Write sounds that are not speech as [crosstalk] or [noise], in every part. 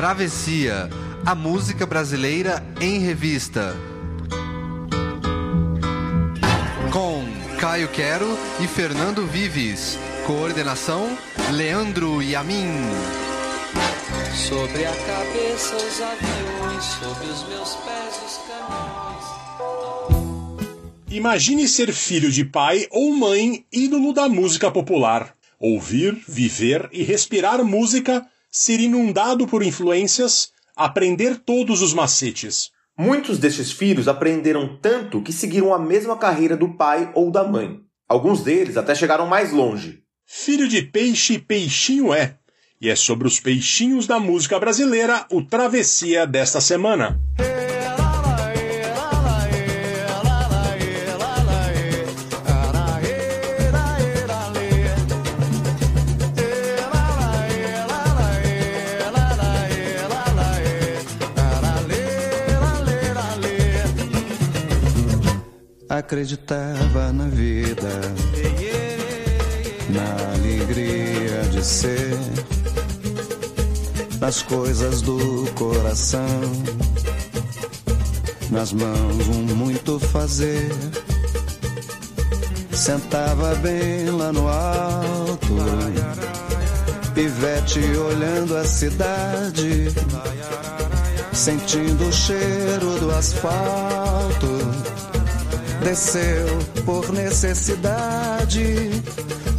Travessia, a música brasileira em revista. Com Caio Quero e Fernando Vives. Coordenação: Leandro Yamin. Sobre a cabeça os aviões, sobre os meus pés os caminhões. Imagine ser filho de pai ou mãe ídolo da música popular. Ouvir, viver e respirar música, ser inundado por influências, aprender todos os macetes. Muitos destes filhos aprenderam tanto que seguiram a mesma carreira do pai ou da mãe. Alguns deles até chegaram mais longe. Filho de peixe, peixinho é. E é sobre os peixinhos da música brasileira o Travessia desta semana. Acreditava na vida, na alegria de ser, nas coisas do coração, nas mãos um muito fazer. Sentava bem lá no alto, pivete olhando a cidade, sentindo o cheiro do asfalto desceu por necessidade.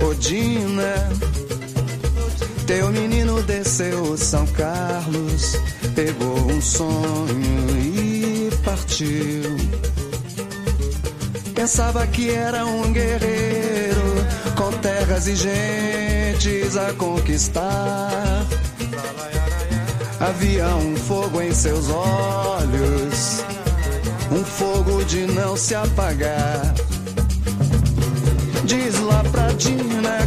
Odina, teu menino desceu São Carlos, pegou um sonho e partiu. Pensava que era um guerreiro com terras e gentes a conquistar. Havia um fogo em seus olhos um fogo de não se apagar. Diz lá pra Dina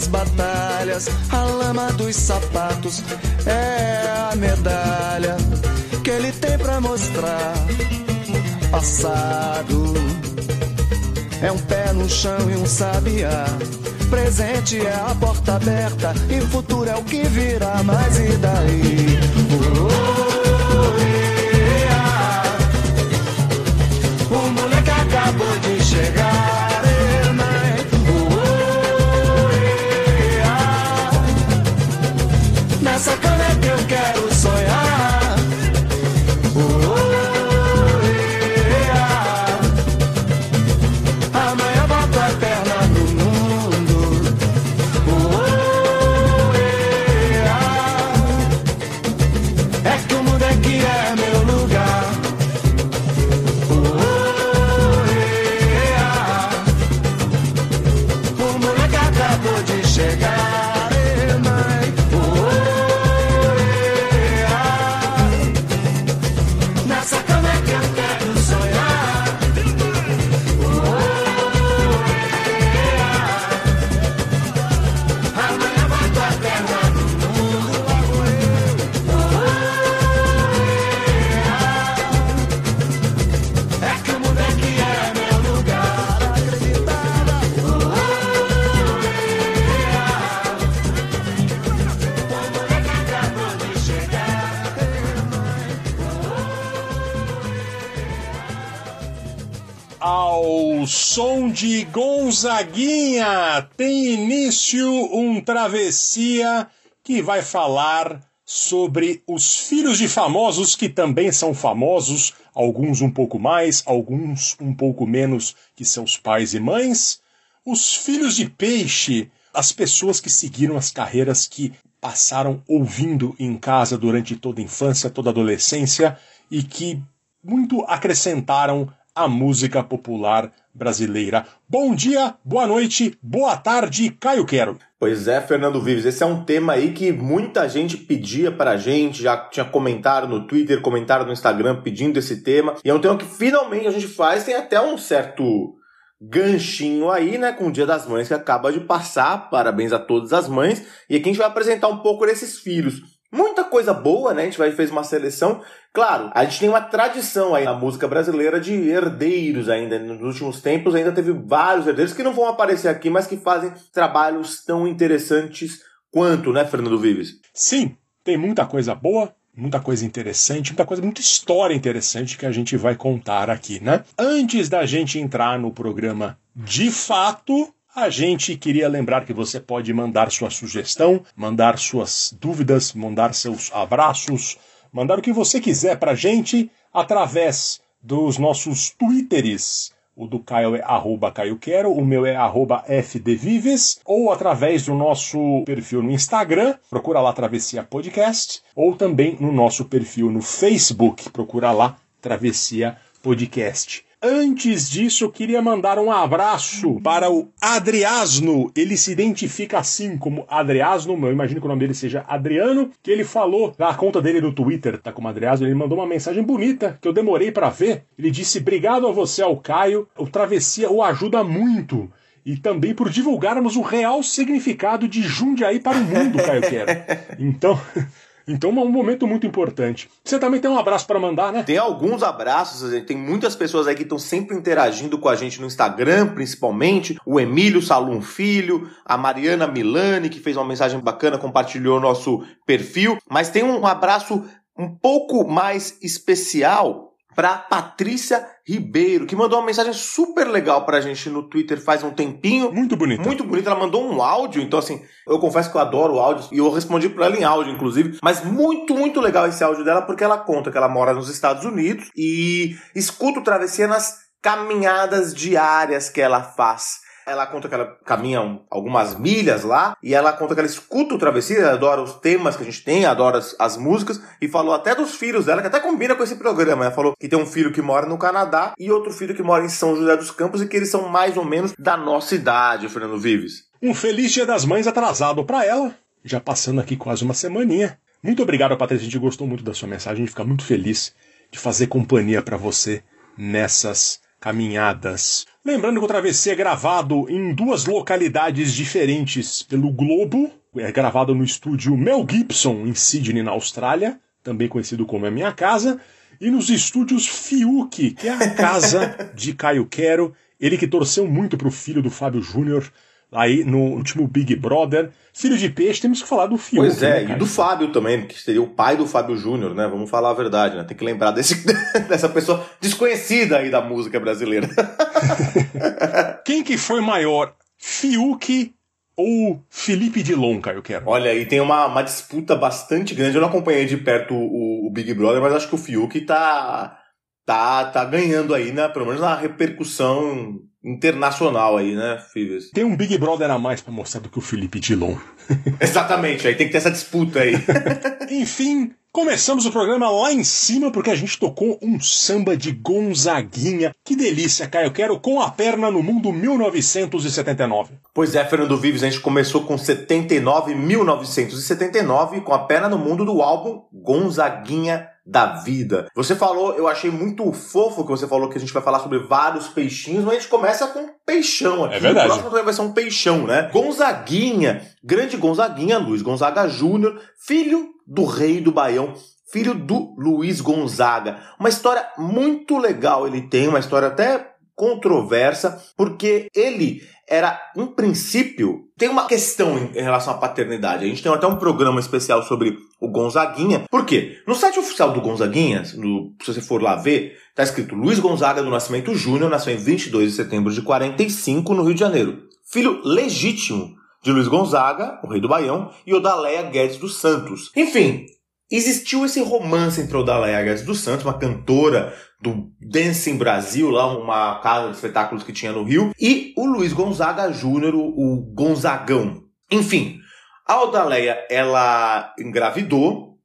tantas batalhas, a lama dos sapatos é a medalha que ele tem pra mostrar. Passado é um pé no chão e um sabiá. Presente é a porta aberta e futuro é o que virá. Mas e daí? Oh, Ao som de Gonzaguinha tem início um travessia que vai falar sobre os filhos de famosos que também são famosos, alguns um pouco mais, alguns um pouco menos que seus pais e mães. Os filhos de peixe, as pessoas que seguiram as carreiras que passaram ouvindo em casa durante toda a infância, toda a adolescência e que muito acrescentaram a música popular brasileira. Bom dia, boa noite, boa tarde, Caio Quero. Pois é, Fernando Vives, esse é um tema aí que muita gente pedia pra gente, já tinha comentário no Twitter, comentário no Instagram pedindo esse tema, e é um tema que finalmente a gente faz, tem até um certo ganchinho aí, né, com o Dia das Mães que acaba de passar, parabéns a todas as mães, e aqui a gente vai apresentar um pouco desses filhos. Muita coisa boa, né? A gente vai, fez uma seleção. Claro, a gente tem uma tradição aí na música brasileira de herdeiros ainda. Nos últimos tempos ainda teve vários herdeiros que não vão aparecer aqui, mas que fazem trabalhos tão interessantes quanto, né, Fernando Vives? Sim, tem muita coisa boa, muita coisa interessante, muita coisa, muita história interessante que a gente vai contar aqui, né? Antes da gente entrar no programa de fato, a gente queria lembrar que você pode mandar sua sugestão, mandar suas dúvidas, mandar seus abraços, mandar o que você quiser pra gente através dos nossos twitters. O do Caio é arroba Caio Quero, o meu é arroba FDVives, ou através do nosso perfil no Instagram, procura lá Travessia Podcast, ou também no nosso perfil no Facebook, procura lá Travessia Podcast. Antes disso, eu queria mandar um abraço para o Adriasno. Ele se identifica assim como Adriasno, eu imagino que o nome dele seja Adriano, que ele falou na conta dele no Twitter, tá como Adriasno, ele mandou uma mensagem bonita que eu demorei para ver. Ele disse: "Obrigado a você, ao Caio. O Travessia o ajuda muito." E também por divulgarmos o real significado de Jundiaí para o mundo, Caio Quero. [laughs] Então, então é um momento muito importante. Você também tem um abraço para mandar, né? Tem alguns abraços, tem muitas pessoas aí que estão sempre interagindo com a gente no Instagram, principalmente. O Emílio Salum Filho, a Mariana Milani, que fez uma mensagem bacana, compartilhou nosso perfil. Mas tem um abraço um pouco mais especial para Patrícia Ribeiro, que mandou uma mensagem super legal pra gente no Twitter faz um tempinho. Muito bonito. Muito bonito. Ela mandou um áudio, então assim, eu confesso que eu adoro áudios e eu respondi pra ela em áudio, inclusive. Mas muito, muito legal esse áudio dela, porque ela conta que ela mora nos Estados Unidos e escuta o Travessia nas caminhadas diárias que ela faz. Ela conta que ela caminha um, algumas milhas lá e ela conta que ela escuta o Travessia, ela adora os temas que a gente tem, adora as, as, músicas e falou até dos filhos dela, que até combina com esse programa. Ela falou que tem um filho que mora no Canadá e outro filho que mora em São José dos Campos e que eles são mais ou menos da nossa idade, Fernando Vives. Um feliz Dia das Mães atrasado para ela, já passando aqui quase uma semaninha. Muito obrigado, Patrícia, a gente gostou muito da sua mensagem, a gente fica muito feliz de fazer companhia para você nessas caminhadas. Lembrando que o Travessia é gravado em duas localidades diferentes pelo Globo. É gravado no estúdio Mel Gibson, em Sydney, na Austrália, também conhecido como A Minha Casa, e nos estúdios Fiuk, que é a casa de Caio Quero, ele que torceu muito pro filho do Fábio Júnior, aí no último Big Brother. Filho de peixe, temos que falar do Fiuk. Pois é, né, e do Fábio também, que seria o pai do Fábio Júnior, né? Vamos falar a verdade, né? Tem que lembrar desse, [laughs] dessa pessoa desconhecida aí da música brasileira. [laughs] Quem que foi maior, Fiuk ou Felipe Dilon, Caio Quero? Olha, aí tem uma, uma disputa bastante grande. Eu não acompanhei de perto o, o Big Brother, mas acho que o Fiuk tá, tá, tá ganhando aí, né? Pelo menos na repercussão internacional aí, né, Fibes? Tem um Big Brother a mais para mostrar do que o Felipe Dilon. [laughs] Exatamente, aí tem que ter essa disputa aí. [laughs] Enfim, começamos o programa lá em cima porque a gente tocou um samba de Gonzaguinha. Que delícia, Caio. Eu quero com a perna no mundo 1979. Pois é, Fernando Vives, a gente começou com 79, 1979, com a perna no mundo do álbum Gonzaguinha da vida. Você falou, eu achei muito fofo que você falou que a gente vai falar sobre vários peixinhos, mas a gente começa com peixão aqui. É verdade. O próximo também vai ser um peixão, né? Gonzaguinha, grande Gonzaguinha, Luiz Gonzaga Júnior, filho do rei do Baião, filho do Luiz Gonzaga. Uma história muito legal ele tem, uma história até controversa, porque ele era, em princípio, tem uma questão em relação à paternidade. A gente tem até um programa especial sobre o Gonzaguinha. Por quê? No site oficial do Gonzaguinha, no, se você for lá ver, tá escrito Luiz Gonzaga do Nascimento Júnior, nasceu em 22 de setembro de 45 no Rio de Janeiro. Filho legítimo de Luiz Gonzaga, o rei do Baião, e Odaléia Guedes dos Santos. Enfim, existiu esse romance entre Odaléia Guedes dos Santos, uma cantora do Dancing Brasil, lá uma casa de espetáculos que tinha no Rio, e o Luiz Gonzaga Júnior, o Gonzagão. Enfim, a Odaléia, ela engravidou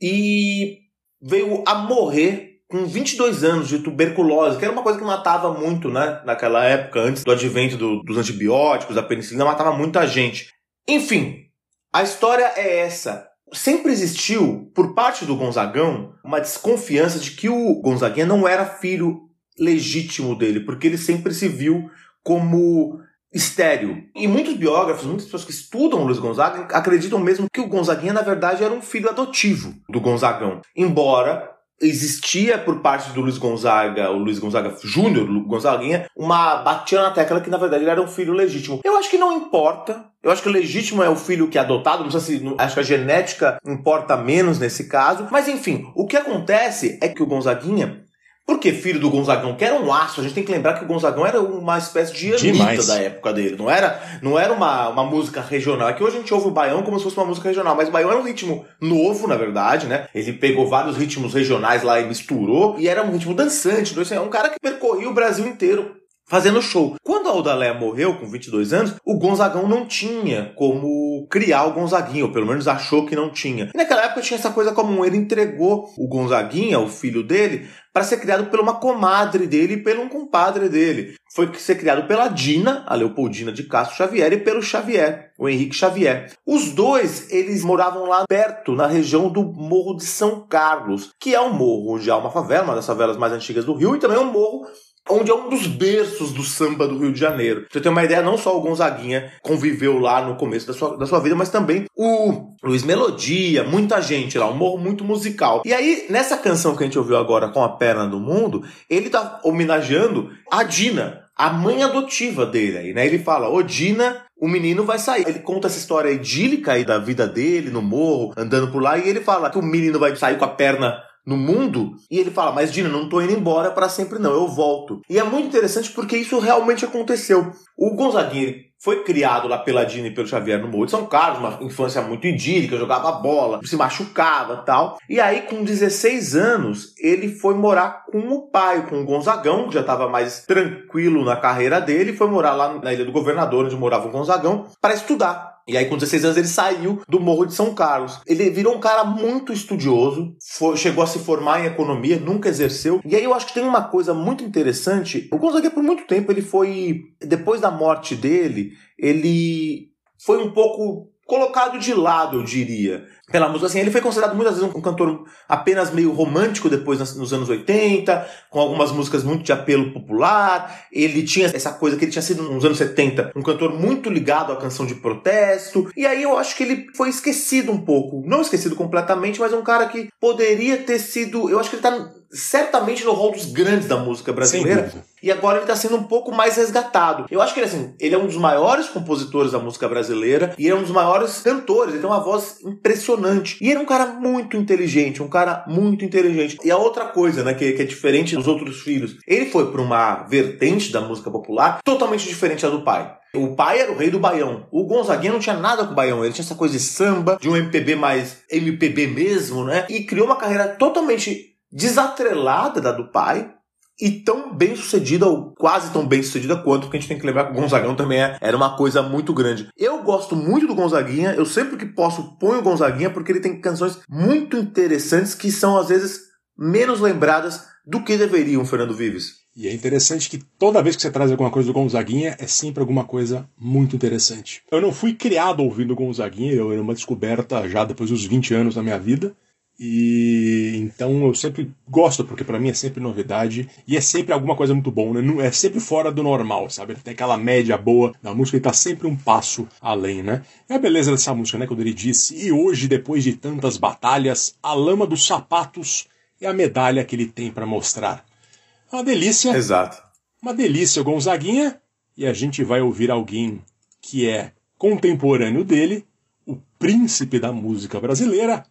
e veio a morrer com 22 anos de tuberculose, que era uma coisa que matava muito, né? Naquela época, antes do advento do, dos antibióticos, da penicilina, matava muita gente. Enfim, a história é essa. Sempre existiu, por parte do Gonzagão, uma desconfiança de que o Gonzaguinha não era filho legítimo dele, porque ele sempre se viu como estéreo. E muitos biógrafos, muitas pessoas que estudam Luiz Gonzaga acreditam mesmo que o Gonzaguinha, na verdade, era um filho adotivo do Gonzagão. Embora existia por parte do Luiz Gonzaga, o Luiz Gonzaga Júnior, Gonzaguinha, uma batia na tecla que na verdade ele era um filho legítimo. Eu acho que não importa. Eu acho que o legítimo é o filho que é adotado, não sei se acho que a genética importa menos nesse caso, mas enfim, o que acontece é que o Gonzaguinha porque filho do Gonzagão, que era um aço, a gente tem que lembrar que o Gonzagão era uma espécie de Anitta da época dele. Não era, não era uma, uma música regional. Aqui hoje a gente ouve o baião como se fosse uma música regional, mas o baião era um ritmo novo, na verdade, né? Ele pegou vários ritmos regionais lá e misturou, e era um ritmo dançante. Então, é um cara que percorria o Brasil inteiro fazendo show. Quando a Odalé morreu com 22 anos, o Gonzagão não tinha como criar o Gonzaguinha, ou pelo menos achou que não tinha. E naquela época tinha essa coisa comum, ele entregou o Gonzaguinha, o filho dele, para ser criado por uma comadre dele e pelo um compadre dele. Foi ser criado pela Dina, a Leopoldina de Castro Xavier, e pelo Xavier, o Henrique Xavier. Os dois, eles moravam lá perto, na região do Morro de São Carlos, que é um morro onde há uma favela, uma das favelas mais antigas do Rio, e também um morro onde é um dos berços do samba do Rio de Janeiro. Pra você ter uma ideia, não só o Gonzaguinha conviveu lá no começo da sua, da sua vida, mas também o Luiz Melodia, muita gente lá, um morro muito musical. E aí, nessa canção que a gente ouviu agora, Com a Perna do Mundo, ele tá homenageando a Dina, a mãe adotiva dele aí, né? Ele fala, ô Dina, o menino vai sair. Ele conta essa história idílica aí da vida dele no morro, andando por lá, e ele fala que o menino vai sair com a perna no mundo e ele fala: Mas Dina, não tô indo embora para sempre, não, eu volto. E é muito interessante porque isso realmente aconteceu. O Gonzaguinha foi criado lá pela Dina e pelo Xavier no Morro de São Carlos, uma infância muito idílica, jogava bola, se machucava tal. E aí, com 16 anos, ele foi morar com o pai, com o Gonzagão, que já estava mais tranquilo na carreira dele, foi morar lá na Ilha do Governador, onde morava o Gonzagão, para estudar. E aí, com 16 anos, ele saiu do Morro de São Carlos. Ele virou um cara muito estudioso, foi, chegou a se formar em economia, nunca exerceu. E aí eu acho que tem uma coisa muito interessante. O Gonzaga, por muito tempo, ele foi. Depois da morte dele, ele foi um pouco colocado de lado, eu diria pela música. Assim, ele foi considerado muitas vezes um, cantor apenas meio romântico depois nos anos 80, com algumas músicas muito de apelo popular. Ele tinha essa coisa que ele tinha sido nos anos 70 um cantor muito ligado à canção de protesto. E aí eu acho que ele foi esquecido um pouco. Não esquecido completamente, mas um cara que poderia ter sido. Eu acho que ele tá certamente no rol dos grandes da música brasileira. E agora ele está sendo um pouco mais resgatado. Eu acho que ele, assim, ele é um dos maiores compositores da música brasileira e é um dos maiores cantores. Ele tem uma voz impressionante. E ele é um cara muito inteligente, um cara muito inteligente. E a outra coisa, né, que, que é diferente dos outros filhos, ele foi para uma vertente da música popular totalmente diferente da do pai. O pai era o rei do baião. O Gonzaguinha não tinha nada com o baião. Ele tinha essa coisa de samba, de um MPB mais MPB mesmo, né? E criou uma carreira totalmente desatrelada da do pai e tão bem sucedida, ou quase tão bem sucedida quanto, porque a gente tem que lembrar que o Gonzagão também é, era uma coisa muito grande. Eu gosto muito do Gonzaguinha, eu sempre que posso ponho o Gonzaguinha porque ele tem canções muito interessantes que são às vezes menos lembradas do que deveriam, Fernando Vives. E é interessante que toda vez que você traz alguma coisa do Gonzaguinha, é sempre alguma coisa muito interessante. Eu não fui criado ouvindo Gonzaguinha, eu era uma descoberta já depois dos 20 anos da minha vida. E então eu sempre gosto, porque para mim é sempre novidade e é sempre alguma coisa muito bom, né? É sempre fora do normal, sabe? Tem aquela média boa da música e tá sempre um passo além, né? É a beleza dessa música, né? Quando ele disse: E hoje, depois de tantas batalhas, a lama dos sapatos é a medalha que ele tem para mostrar. Uma delícia. Exato. Uma delícia, Gonzaguinha. E a gente vai ouvir alguém que é contemporâneo dele, o príncipe da música brasileira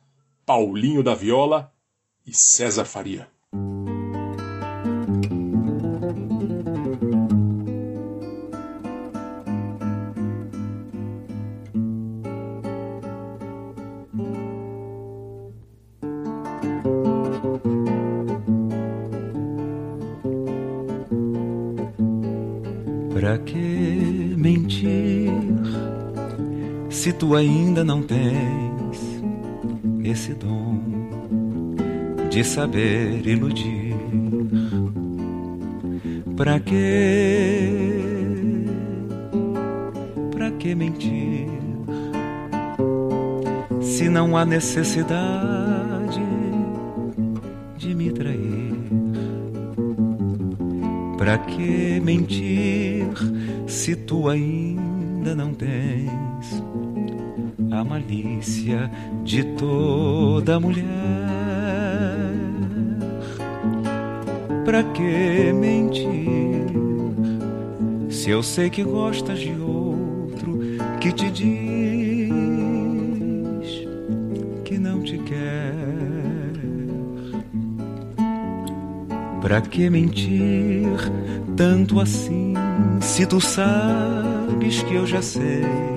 Paulinho da Viola e César Faria. Pra que mentir se tu ainda não tens esse dom de saber iludir Pra quê? Pra que mentir? Se não há necessidade de me trair. Pra que mentir se tu ainda não tens a malícia de toda mulher? Pra que mentir se eu sei que gostas de outro que te diz que não te quer? Pra que mentir tanto assim se tu sabes que eu já sei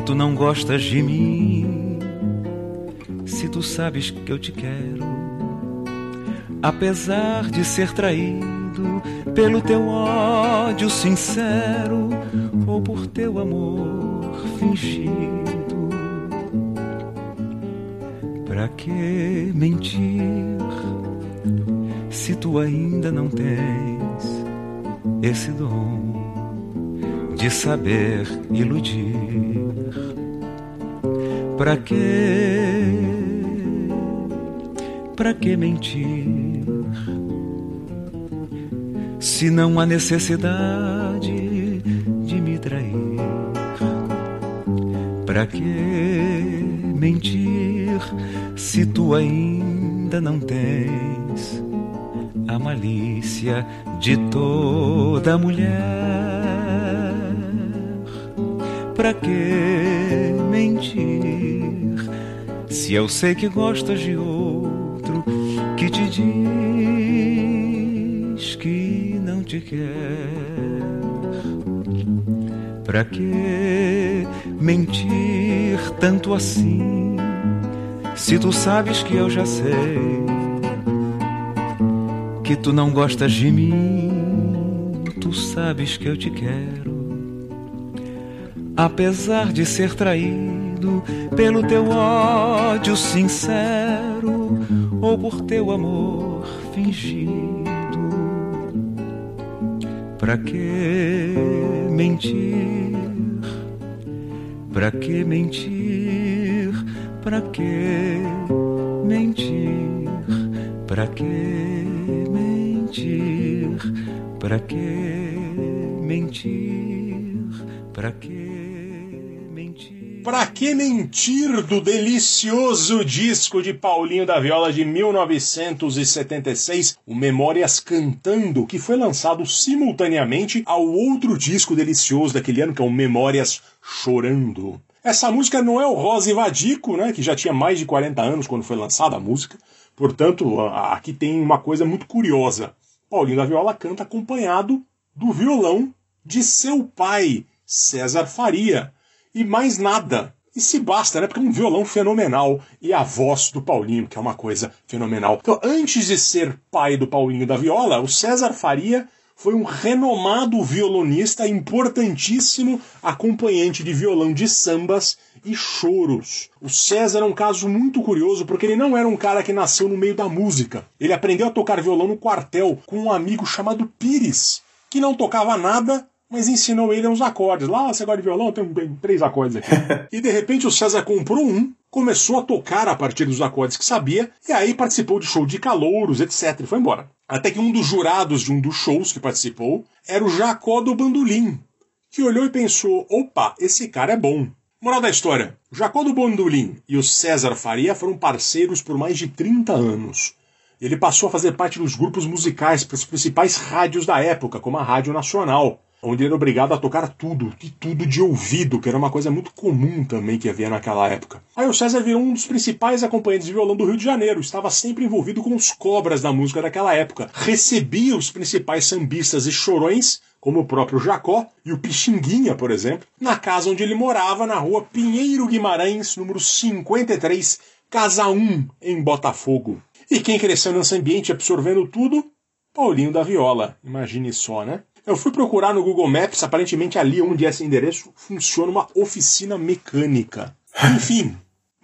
que tu não gostas de mim? Se tu sabes que eu te quero, apesar de ser traído pelo teu ódio sincero ou por teu amor fingido. Pra que mentir se tu ainda não tens esse dom de saber iludir? Pra que, pra que mentir? Se não há necessidade de me trair, pra que mentir se tu ainda não tens a malícia de toda mulher? Pra que se eu sei que gostas de outro que te diz que não te quer? Pra que mentir tanto assim se tu sabes que eu já sei que tu não gostas de mim? Tu sabes que eu te quero apesar de ser traído pelo teu ódio sincero ou por teu amor fingido. Pra que mentir? Pra que mentir? Pra que mentir? Pra que mentir? Pra que mentir? Pra que mentir? Pra que mentir do delicioso disco de Paulinho da Viola de 1976, o Memórias Cantando, que foi lançado simultaneamente ao outro disco delicioso daquele ano, que é o Memórias Chorando. Essa música não é o Rosa e Vadico, né, que já tinha mais de 40 anos quando foi lançada a música. Portanto, aqui tem uma coisa muito curiosa. Paulinho da Viola canta acompanhado do violão de seu pai, César Faria. E mais nada. E se basta, né? Porque é um violão fenomenal. E a voz do Paulinho, que é uma coisa fenomenal. Então, antes de ser pai do Paulinho da Viola, o César Faria foi um renomado violonista, importantíssimo acompanhante de violão de sambas e choros. O César é um caso muito curioso porque ele não era um cara que nasceu no meio da música. Ele aprendeu a tocar violão no quartel com um amigo chamado Pires, que não tocava nada, mas ensinou ele uns acordes. Lá, você gosta de violão? Tem, três acordes aqui. [laughs] e de repente o César comprou um, começou a tocar a partir dos acordes que sabia, e aí participou de show de calouros, etc. E foi embora. Até que um dos jurados de um dos shows que participou era o Jacó do Bandolim, que olhou e pensou: opa, esse cara é bom. Moral da história: Jacó do Bandolim e o César Faria foram parceiros por mais de 30 anos. Ele passou a fazer parte dos grupos musicais para as principais rádios da época, como a Rádio Nacional, onde ele era obrigado a tocar tudo, e tudo de ouvido, que era uma coisa muito comum também que havia naquela época. Aí o César virou um dos principais acompanhantes de violão do Rio de Janeiro, estava sempre envolvido com os cobras da música daquela época, recebia os principais sambistas e chorões, como o próprio Jacó e o Pixinguinha, por exemplo, na casa onde ele morava, na rua Pinheiro Guimarães, número 53, Casa 1, em Botafogo. E quem cresceu nesse ambiente absorvendo tudo? Paulinho da Viola. Imagine só, né? Eu fui procurar no Google Maps, aparentemente ali onde é esse endereço funciona uma oficina mecânica. Enfim,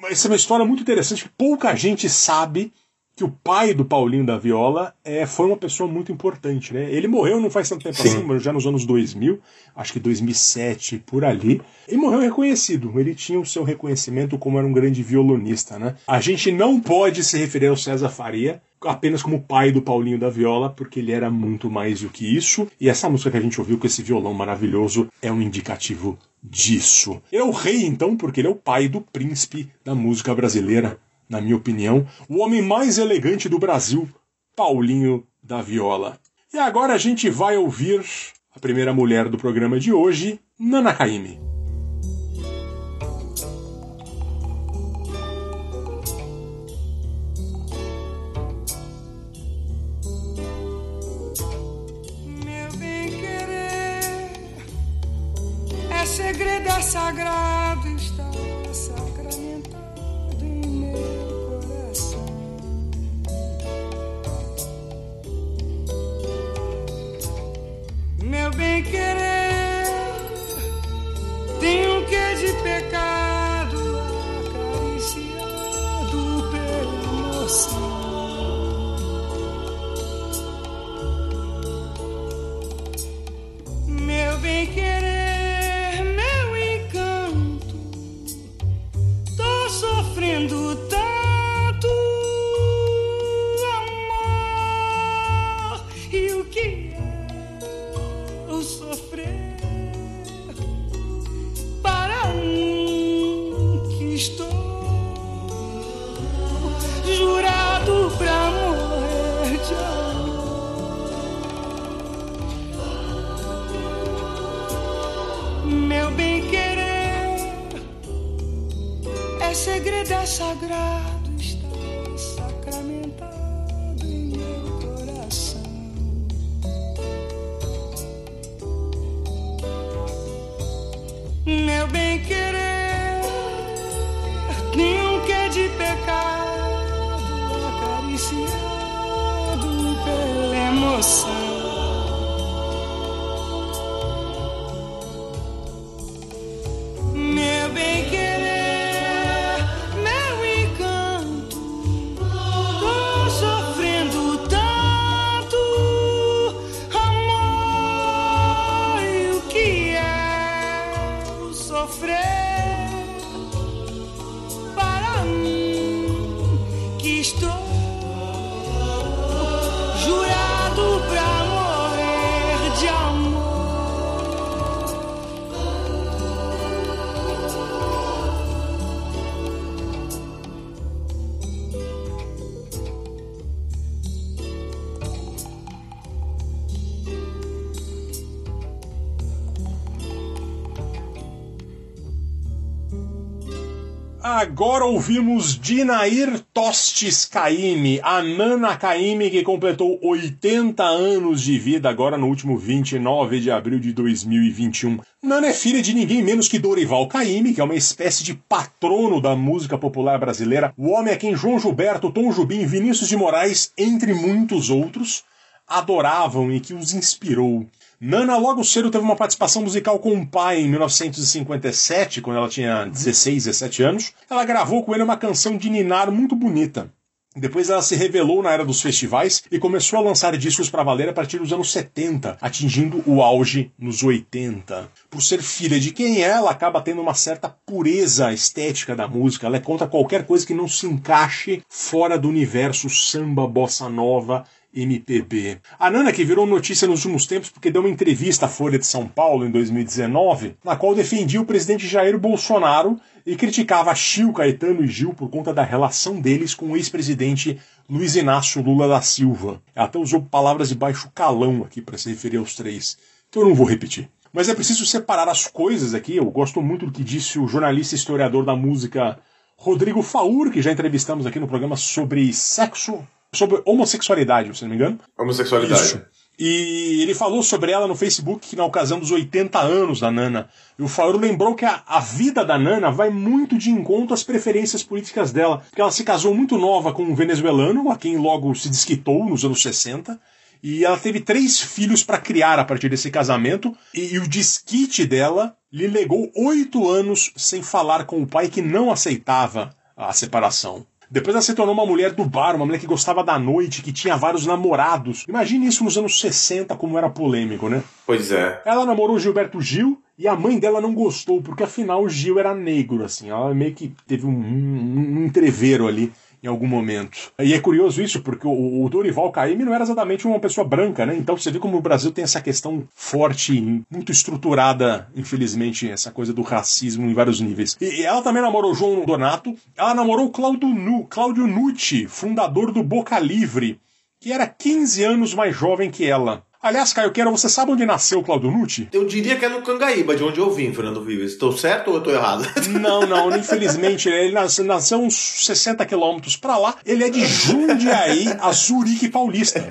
essa é uma história muito interessante que pouca gente sabe que o pai do Paulinho da Viola é, foi uma pessoa muito importante, né? Ele morreu não faz tanto tempo Sim. assim, mas já nos anos 2000, acho que 2007, por ali. E morreu reconhecido. Ele tinha o seu reconhecimento como era um grande violonista, né? A gente não pode se referir ao César Faria apenas como pai do Paulinho da Viola, porque ele era muito mais do que isso. E essa música que a gente ouviu com esse violão maravilhoso é um indicativo disso. Ele é o rei, então, porque ele é o pai do príncipe da música brasileira, na minha opinião, o homem mais elegante do Brasil, Paulinho da Viola. E agora a gente vai ouvir a primeira mulher do programa de hoje, Nana Caymmi. É segredo, ouvimos Dinair Tostes Caymmi, a Nana Caymmi que completou 80 anos de vida agora no último 29 de abril de 2021. Nana é filha de ninguém menos que Dorival Caymmi, que é uma espécie de patrono da música popular brasileira, o homem a quem João Gilberto, Tom Jubim, Vinícius de Moraes, entre muitos outros, adoravam e que os inspirou. Nana logo cedo teve uma participação musical com o pai em 1957, quando ela tinha 16, 17 anos. Ela gravou com ele uma canção de ninar muito bonita. Depois ela se revelou na era dos festivais e começou a lançar discos para valer a partir dos anos 70, atingindo o auge nos 80. Por ser filha de quem é, ela acaba tendo uma certa pureza estética da música. Ela é contra qualquer coisa que não se encaixe fora do universo samba, bossa nova MPB. A Nana, que virou notícia nos últimos tempos porque deu uma entrevista à Folha de São Paulo em 2019, na qual defendia o presidente Jair Bolsonaro e criticava Chiu, Caetano e Gil por conta da relação deles com o ex-presidente Luiz Inácio Lula da Silva. Ela até usou palavras de baixo calão aqui para se referir aos três, que eu não vou repetir. Mas é preciso separar as coisas aqui. Eu gosto muito do que disse o jornalista e historiador da música Rodrigo Faur, que já entrevistamos aqui no programa sobre sexo, sobre homossexualidade, se não me engano. Homossexualidade. Isso. E ele falou sobre ela no Facebook na ocasião dos 80 anos da Nana. E o Fauro lembrou que a, a vida da Nana vai muito de encontro às preferências políticas dela. Porque ela se casou muito nova com um venezuelano, a quem logo se desquitou nos anos 60. E ela teve três filhos para criar a partir desse casamento. E, e o desquite dela lhe legou oito anos sem falar com o pai que não aceitava a separação. Depois ela se tornou uma mulher do bar, uma mulher que gostava da noite, que tinha vários namorados. Imagine isso nos anos 60, como era polêmico, né? Pois é. Ela namorou Gilberto Gil e a mãe dela não gostou, porque afinal o Gil era negro, assim. Ela meio que teve um, um, um entreveiro ali em algum momento. E é curioso isso, porque o, o Dorival Caymmi não era exatamente uma pessoa branca, né? Então você vê como o Brasil tem essa questão forte, muito estruturada, infelizmente, essa coisa do racismo em vários níveis. E, e ela também namorou João Donato, ela namorou Cláudio, nu, Cláudio Nucci, fundador do Boca Livre, que era 15 anos mais jovem que ela. Aliás, Caio Queira, você sabe onde nasceu o Claudio Nucci? Eu diria que é no Cangaíba, de onde eu vim, Fernando Vives. Estou certo ou estou errado? [laughs] Não, não, infelizmente, ele nasceu, nasceu uns 60 quilômetros para lá. Ele é de Jundiaí, a Zurique Paulista.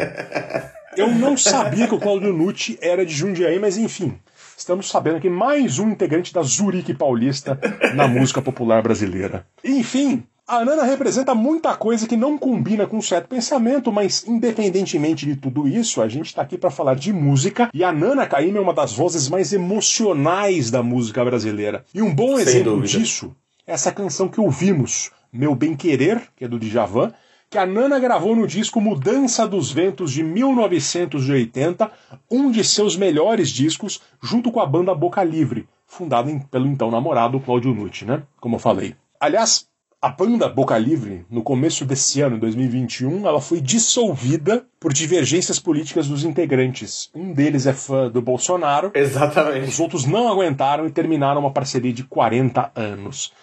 Eu não sabia que o Claudio Nucci era de Jundiaí, mas enfim. Estamos sabendo aqui mais um integrante da Zurique Paulista na música popular brasileira. Enfim, a Nana representa muita coisa que não combina com um certo pensamento, mas independentemente de tudo isso, a gente está aqui para falar de música e a Nana Caymmi é uma das vozes mais emocionais da música brasileira. E um bom Sem exemplo dúvida. disso é essa canção que ouvimos, Meu Bem Querer, que é do Djavan, que a Nana gravou no disco Mudança dos Ventos de 1980, um de seus melhores discos, junto com a banda Boca Livre, fundada pelo então namorado Claudio Nucci, né? Como eu falei. Aliás, a banda Boca Livre, no começo desse ano, 2021, ela foi dissolvida por divergências políticas dos integrantes. Um deles é fã do Bolsonaro, Exatamente. os outros não aguentaram e terminaram uma parceria de 40 anos.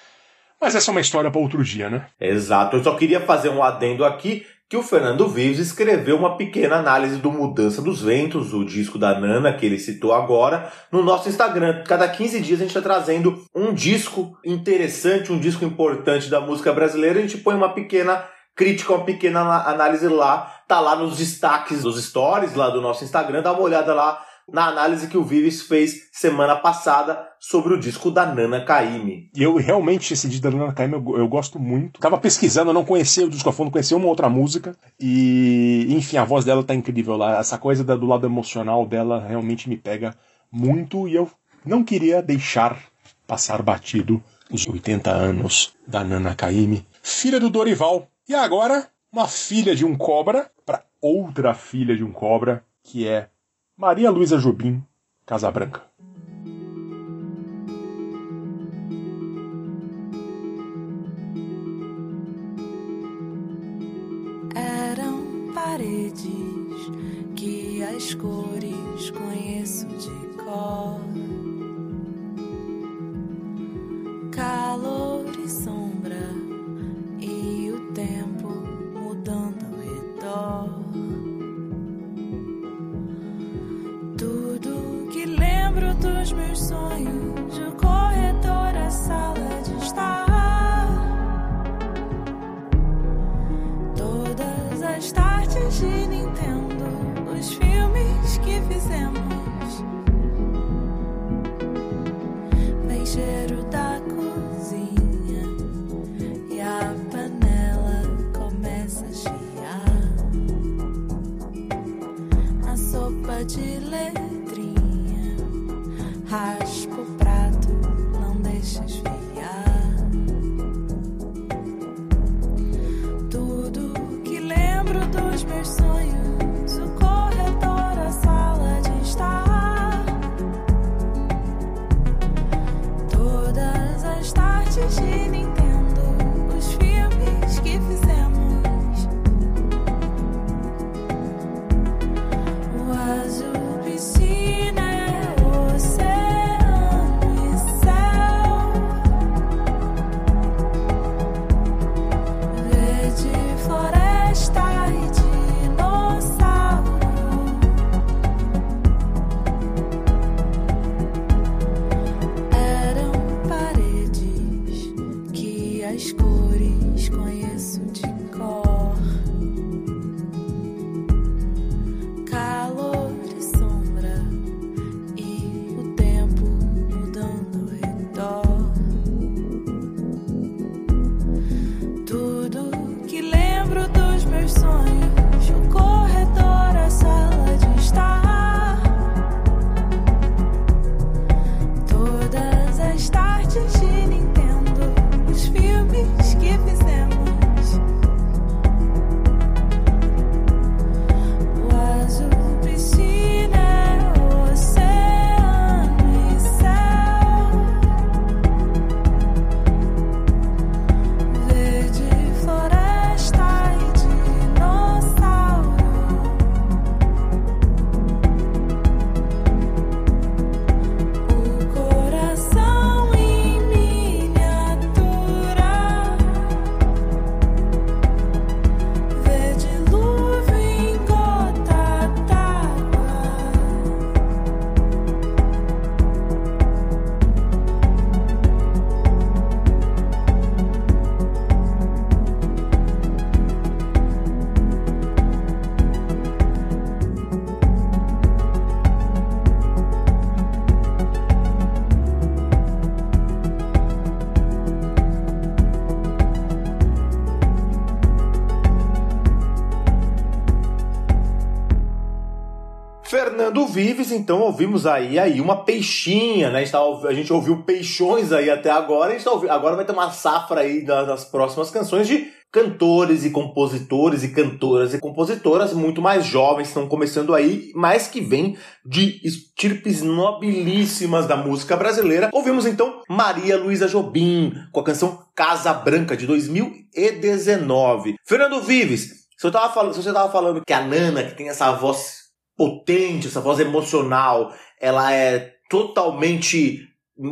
Mas essa é uma história para outro dia, né? Exato. Eu só queria fazer um adendo aqui que o Fernando Vives escreveu uma pequena análise do Mudança dos Ventos, o disco da Nana que ele citou agora, no nosso Instagram. Cada 15 dias a gente está trazendo um disco interessante, um disco importante da música brasileira. A gente põe uma pequena crítica, uma pequena análise lá. Tá lá nos destaques dos stories lá do nosso Instagram. Dá uma olhada lá na análise que o Vives fez semana passada sobre o disco da Nana Caymmi. E eu realmente, esse disco da Nana Caymmi, eu, eu gosto muito. Tava pesquisando, eu não conhecia o disco a fundo, conhecia uma outra música. E, enfim, a voz dela tá incrível lá. Essa coisa do lado emocional dela realmente me pega muito. E eu não queria deixar passar batido os 80 anos da Nana Caymmi, filha do Dorival. E agora, uma filha de um cobra para outra filha de um cobra, que é Maria Luísa Jobim Casabranca. Eram paredes que as cores conheço de cor. Calor e sombra e o tempo mudando ao redor. Sonhos, o corredor, então ouvimos aí, aí uma peixinha, né? A gente, tá- a gente ouviu peixões aí até agora, a tá ouvindo- agora vai ter uma safra aí das, das próximas canções de cantores e compositores e cantoras e compositoras muito mais jovens estão começando aí, mas que vêm de estirpes nobilíssimas da música brasileira. Ouvimos então Maria Luísa Jobim com a canção Casa Branca de 2019. Fernando Vives, se, eu tava falando, se você tava falando que a Nana, que tem essa voz potente, essa voz emocional, ela é totalmente.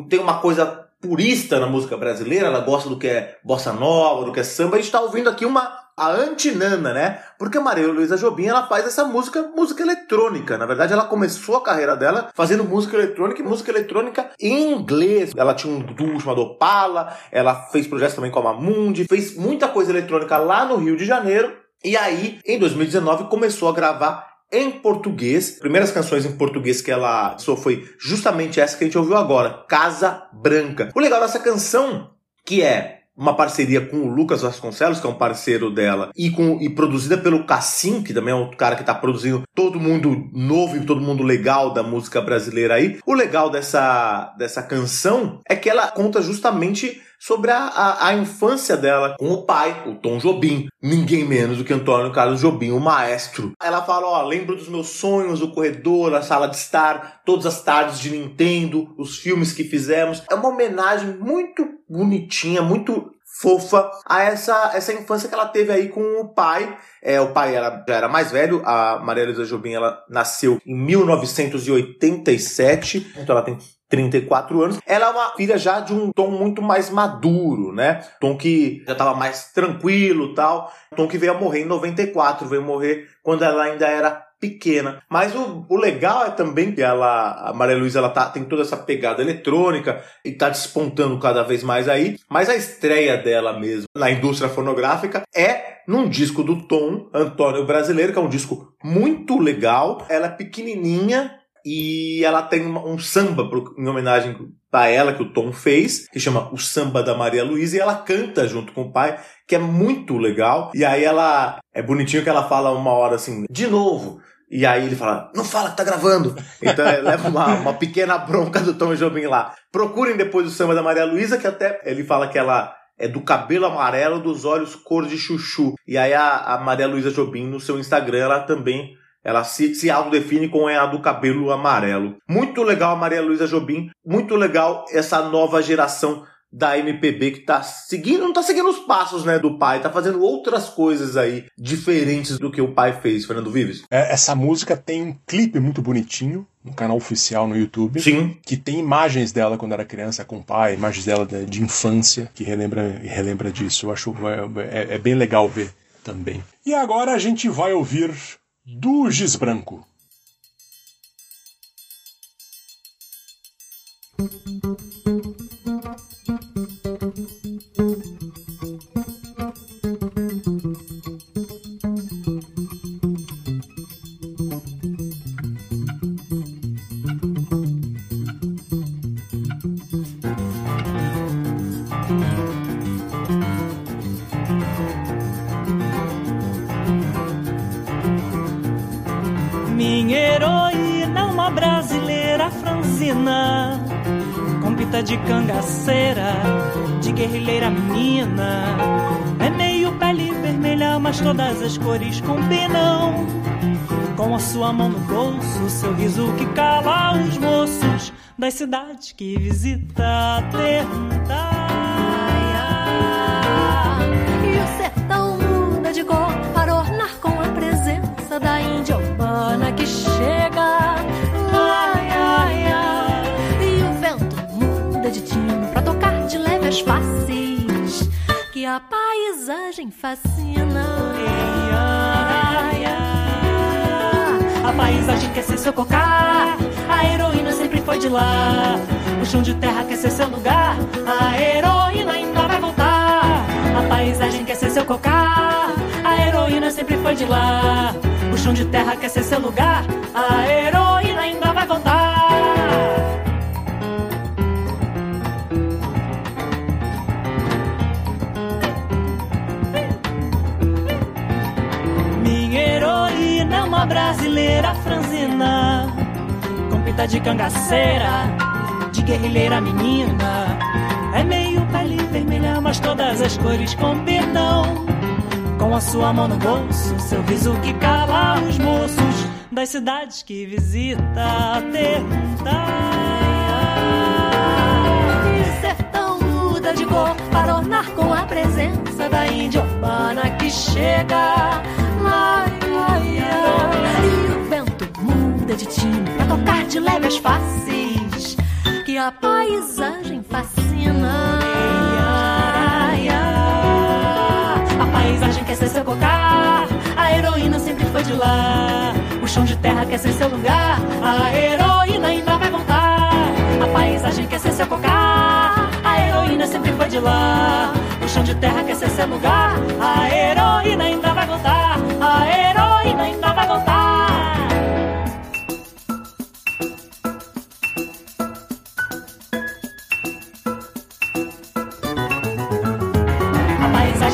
tem uma coisa purista na música brasileira, ela gosta do que é bossa nova, do que é samba, a gente tá ouvindo aqui uma. A anti-Nana, né? Porque a Maria Luísa Jobim, ela faz essa música, música eletrônica. Na verdade, ela começou a carreira dela fazendo música eletrônica e música eletrônica em inglês. Ela tinha um duo chamado Opala, ela fez projetos também com a Mamundi, fez muita coisa eletrônica lá no Rio de Janeiro. E aí, em 2019, começou a gravar em português. Primeiras canções em português que ela só foi justamente essa que a gente ouviu agora, Casa Branca. O legal dessa canção, que é uma parceria com o Lucas Vasconcelos, que é um parceiro dela, e, com, e produzida pelo Cassim, que também é um cara que tá produzindo todo mundo novo e todo mundo legal da música brasileira aí. O legal dessa, dessa canção é que ela conta justamente sobre a, a, a infância dela com o pai, o Tom Jobim, ninguém menos do que Antônio Carlos Jobim, o maestro. Ela fala, ó, lembro dos meus sonhos, o corredor, a sala de estar, todas as tardes de Nintendo, os filmes que fizemos. É uma homenagem muito bonitinha, muito fofa a essa, essa infância que ela teve aí com o pai. É, o pai era, já era mais velho, a Maria Luísa Jobim ela nasceu em 1987, então ela tem 34 anos. Ela é uma filha já de um tom muito mais maduro, né? Tom que já estava mais tranquilo tal. Tom que veio a morrer em 94, veio morrer quando ela ainda era pequena. Mas o, o legal é também que ela, a Maria Luísa, ela tá, tem toda essa pegada eletrônica e tá despontando cada vez mais aí. Mas a estreia dela mesmo na indústria fonográfica é num disco do Tom Antônio Brasileiro, que é um disco muito legal. Ela é pequenininha, e ela tem um samba pro, em homenagem a ela que o Tom fez, que chama O Samba da Maria Luísa, e ela canta junto com o pai, que é muito legal. E aí ela é bonitinho que ela fala uma hora assim, de novo. E aí ele fala, não fala que tá gravando. Então é, leva uma, uma pequena bronca do Tom Jobim lá. Procurem depois o samba da Maria Luísa, que até ele fala que ela é do cabelo amarelo, dos olhos cor de chuchu. E aí a, a Maria Luísa Jobim, no seu Instagram, ela também ela se, se autodefine com a do cabelo amarelo. Muito legal a Maria Luísa Jobim. Muito legal essa nova geração da MPB que tá seguindo, não tá seguindo os passos, né, do pai, tá fazendo outras coisas aí diferentes do que o pai fez, Fernando Vives. É, essa música tem um clipe muito bonitinho no canal oficial no YouTube. Sim. Que tem imagens dela quando era criança com o pai, imagens dela de, de infância que relembra, relembra disso. Eu acho é, é, é bem legal ver também. E agora a gente vai ouvir do Giz Branco. De cangaceira, de guerrilheira menina. É meio pele vermelha, mas todas as cores combinam. Com a sua mão no bolso, seu riso que cala os moços das cidades que visita terra. E o sertão muda de cor para ornar com a presença da índia urbana que chega. Que a paisagem fascina. Ai, ai, a paisagem quer ser seu cocar. A heroína sempre foi de lá. O chão de terra quer ser seu lugar. A heroína ainda vai voltar. A paisagem quer ser seu cocar. A heroína sempre foi de lá. O chão de terra quer ser seu lugar. A heroína ainda brasileira franzina pinta de cangaceira, de guerrilheira menina. É meio pele vermelha, mas todas as cores combinam. Com a sua mão no bolso, seu riso que cala os moços das cidades que visita perguntar. Sertão muda de cor para ornar com a presença da índia urbana que chega. Lai, muda de time para tocar de leve as faces que a paisagem fascina. A paisagem quer ser seu cocar, a heroína sempre foi de lá. O chão de terra quer ser seu lugar, a heroína ainda vai voltar. A paisagem quer ser seu cocar, a heroína sempre foi de lá. O chão de terra quer ser seu lugar, a heroína ainda vai voltar. A heroína ainda vai voltar.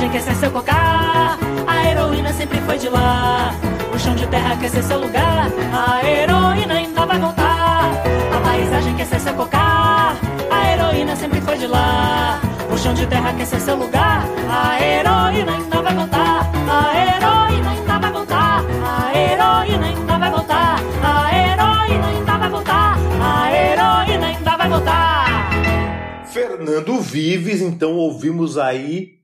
Paisagem quer ser seu cocar, a heroína sempre foi de lá. O chão de terra quer ser seu lugar, a heroína ainda vai voltar. A paisagem quer ser seu cocar, a heroína sempre foi de lá. O chão de terra quer ser seu lugar, a heroína ainda vai voltar. A heroína ainda vai voltar, a heroína ainda vai voltar. A heroína ainda vai voltar, a heroína ainda vai voltar. Fernando Vives, então ouvimos aí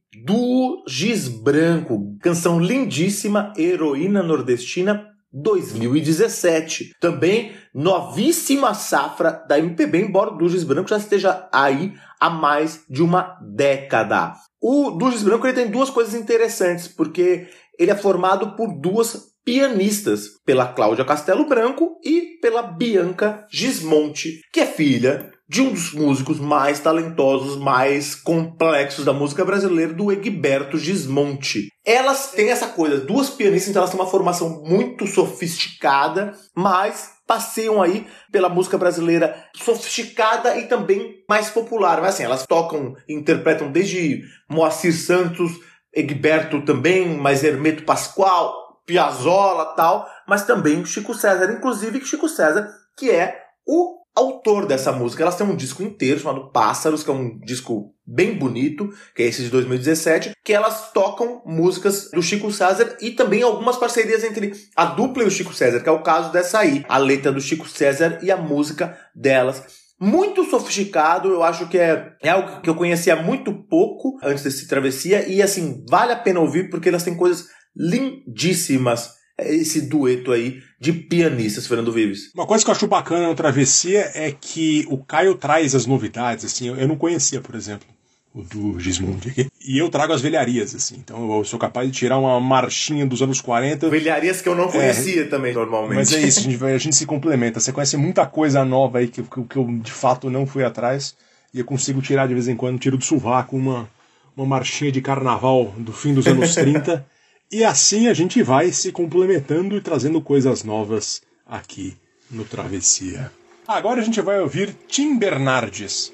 Giz Branco, canção lindíssima, Heroína Nordestina 2017. Também novíssima safra da MPB, embora o do Giz Branco já esteja aí há mais de uma década. O do Giz Branco ele tem duas coisas interessantes, porque ele é formado por duas pianistas, pela Cláudia Castelo Branco e pela Bianca Gismonte, que é filha de um dos músicos mais talentosos, mais complexos da música brasileira, do Egberto Gismonte. Elas têm essa coisa, duas pianistas, então elas têm uma formação muito sofisticada, mas passeiam aí pela música brasileira sofisticada e também mais popular. Mas assim, elas tocam interpretam desde Moacir Santos, Egberto também, mas Hermeto Pascoal, Piazzolla tal, mas também Chico César, inclusive Chico César, que é o autor dessa música. Elas têm um disco inteiro chamado Pássaros, que é um disco bem bonito, que é esse de 2017, que elas tocam músicas do Chico César e também algumas parcerias entre a dupla e o Chico César, que é o caso dessa aí, a letra do Chico César e a música delas. Muito sofisticado, eu acho que é, é algo que eu conhecia muito pouco antes desse travessia, e assim, vale a pena ouvir porque elas têm coisas lindíssimas esse dueto aí de pianistas, Fernando Vives. Uma coisa que eu acho bacana no Travessia é que o Caio traz as novidades, assim, eu não conhecia, por exemplo, o do Gismundi aqui. E eu trago as velharias, assim, então eu sou capaz de tirar uma marchinha dos anos 40. Velharias que eu não conhecia é, também, normalmente. Mas é isso, a gente, [laughs] a gente, se complementa. Você conhece muita coisa nova aí que, que, que eu de fato não fui atrás e eu consigo tirar de vez em quando, tiro do sovaco uma, uma marchinha de carnaval do fim dos anos 30. [laughs] E assim a gente vai se complementando e trazendo coisas novas aqui no Travessia. Agora a gente vai ouvir Tim Bernardes.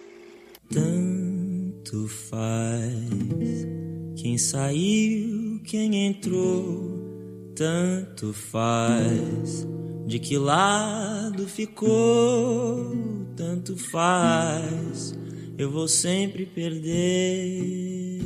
Tanto faz quem saiu, quem entrou, tanto faz de que lado ficou, tanto faz, eu vou sempre perder.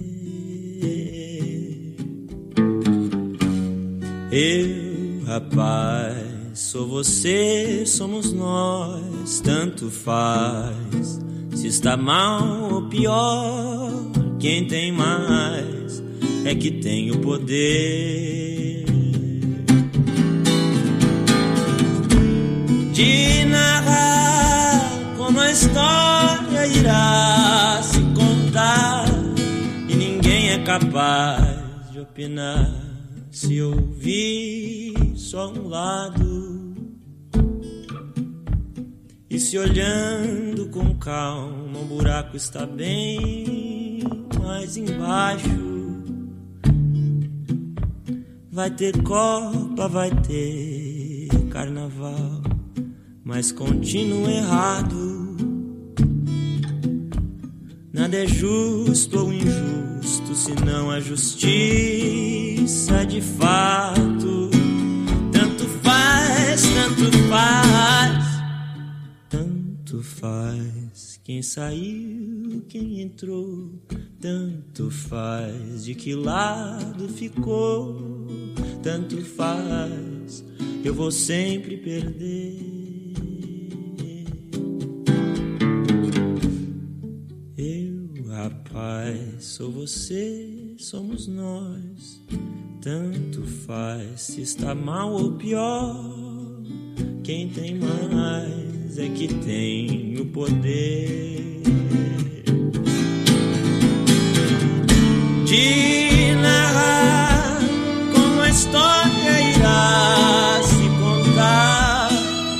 Eu, rapaz, sou você, somos nós, tanto faz. Se está mal ou pior, quem tem mais é que tem o poder de narrar como a história irá se contar e ninguém é capaz de opinar se ouvir só um lado e se olhando com calma, o buraco está bem mais embaixo. Vai ter Copa, vai ter Carnaval, mas continuo errado. Nada é justo ou injusto se não a justiça de fato. Tanto faz, tanto faz. Tanto faz quem saiu, quem entrou, tanto faz de que lado ficou, tanto faz, eu vou sempre perder. Rapaz, sou você, somos nós, tanto faz se está mal ou pior, quem tem mais é que tem o poder de narrar como a história irá se contar.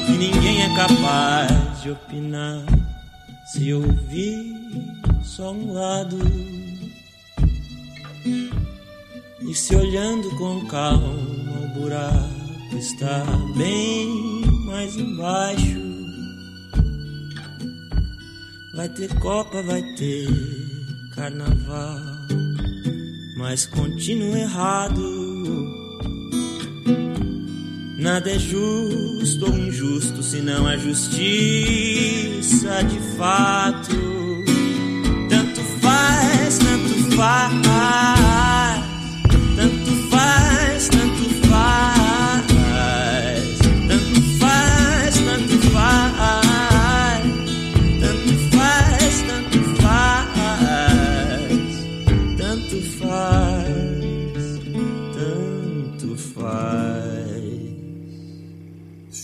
E ninguém é capaz de opinar se ouvir só um lado e se olhando com calma o buraco está bem mais embaixo Vai ter Copa, vai ter Carnaval, mas continuo errado. Nada é justo ou injusto se não é justiça de fato. Faz, tanto faz, tanto faz, tanto faz, tanto faz. Tanto faz, tanto faz, tanto faz, tanto faz.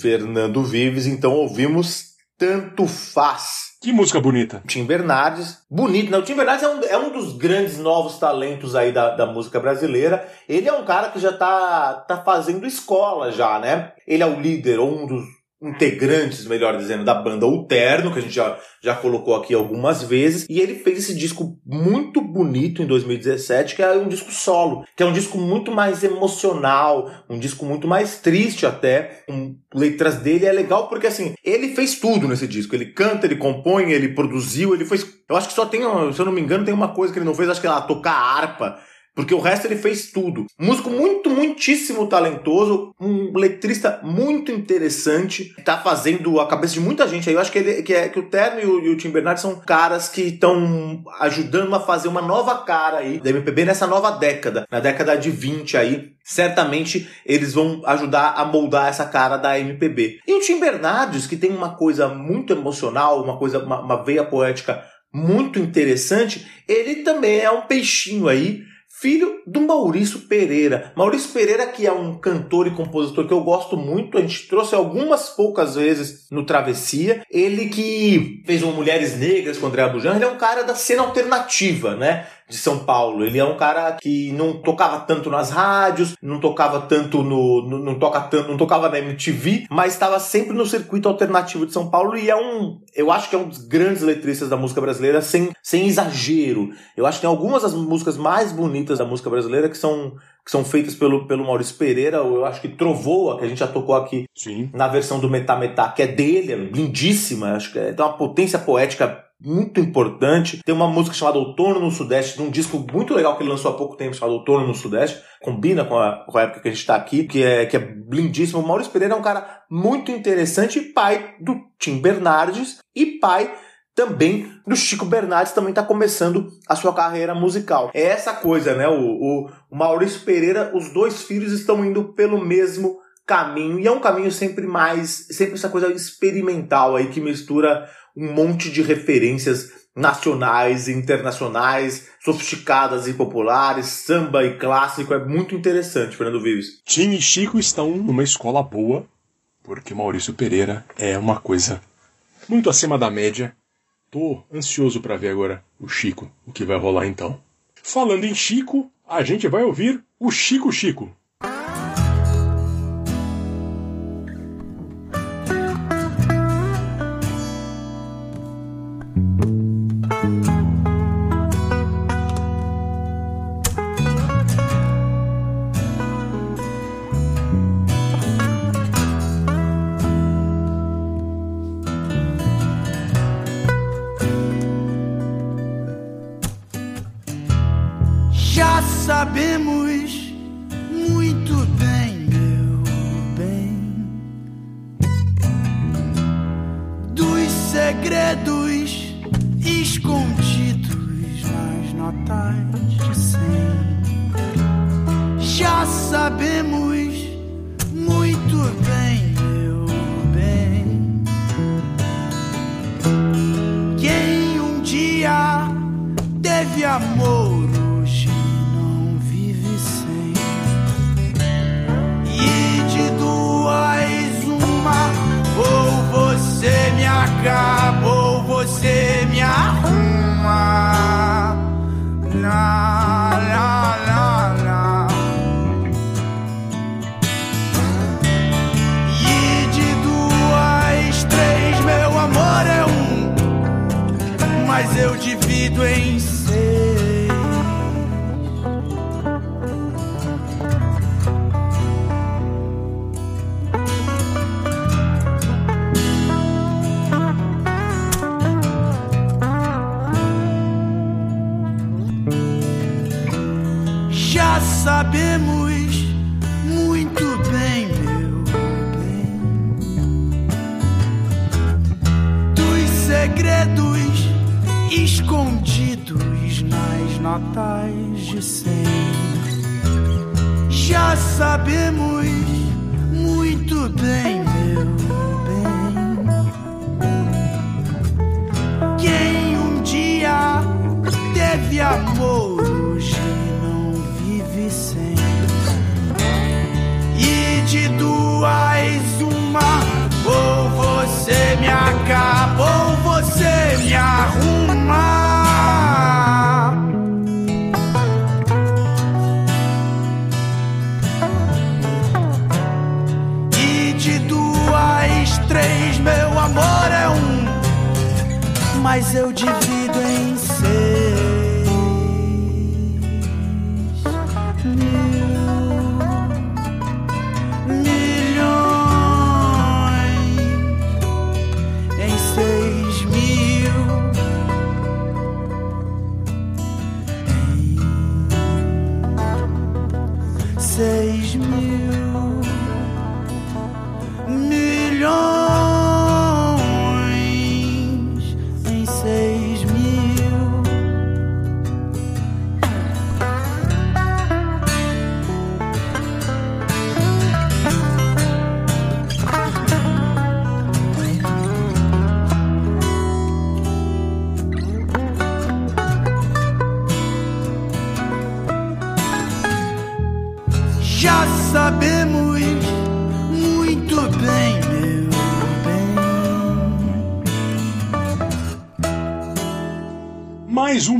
Fernando Vives, então ouvimos Tanto Faz. Que música bonita. Tim Bernardes, bonito, né? O Tim Bernardes é um, é um dos grandes novos talentos aí da, da música brasileira. Ele é um cara que já tá, tá fazendo escola já, né? Ele é o líder, ou um dos integrantes, melhor dizendo, da banda O Terno, que a gente já, já colocou aqui algumas vezes, e ele fez esse disco muito bonito em 2017, que é um disco solo, que é um disco muito mais emocional, um disco muito mais triste até, com letras dele, é legal porque assim, ele fez tudo nesse disco, ele canta, ele compõe, ele produziu, ele fez, eu acho que só tem, se eu não me engano, tem uma coisa que ele não fez, acho que é lá, tocar harpa, porque o resto ele fez tudo. Músico muito, muitíssimo talentoso, um letrista muito interessante, tá fazendo a cabeça de muita gente aí. Eu acho que, ele, que, é, que o Terno e o, e o Tim Bernardes são caras que estão ajudando a fazer uma nova cara aí da MPB nessa nova década, na década de 20 aí. Certamente eles vão ajudar a moldar essa cara da MPB. E o Tim Bernardes, que tem uma coisa muito emocional, uma coisa, uma, uma veia poética muito interessante, ele também é um peixinho aí filho do Maurício Pereira. Maurício Pereira, que é um cantor e compositor que eu gosto muito, a gente trouxe algumas poucas vezes no Travessia. Ele que fez um Mulheres Negras com André Bujan, ele é um cara da cena alternativa, né? De São Paulo. Ele é um cara que não tocava tanto nas rádios, não tocava tanto no. no não, toca tanto, não tocava na MTV, mas estava sempre no circuito alternativo de São Paulo e é um. Eu acho que é um dos grandes letristas da música brasileira, sem, sem exagero. Eu acho que tem algumas das músicas mais bonitas da música brasileira que são que são feitas pelo, pelo Maurício Pereira, eu acho que Trovoa, que a gente já tocou aqui Sim. na versão do Metá Metá, que é dele, é lindíssima, acho que é, tem uma potência poética muito importante. Tem uma música chamada Outono no Sudeste, num disco muito legal que ele lançou há pouco tempo, chamado Outono no Sudeste, combina com a, com a época que a gente está aqui, que é, que é lindíssimo. O Maurício Pereira é um cara muito interessante, pai do Tim Bernardes e pai também do Chico Bernardes também está começando a sua carreira musical. É essa coisa, né? O, o, o, Maurício Pereira, os dois filhos estão indo pelo mesmo caminho e é um caminho sempre mais, sempre essa coisa experimental aí que mistura um monte de referências nacionais e internacionais, sofisticadas e populares, samba e clássico, é muito interessante, Fernando Vives. Tim e Chico estão numa escola boa, porque Maurício Pereira é uma coisa muito acima da média Tô ansioso para ver agora o Chico, o que vai rolar então. Falando em Chico, a gente vai ouvir o Chico Chico. Sabemos muito bem, meu bem, dos segredos escondidos nas notas de cem. Já sabemos muito bem, meu bem, quem um dia teve amor de cem. Já sabemos muito bem, meu bem, quem um dia teve amor hoje não vive sem. E de duas três, meu amor é um, mas eu divido em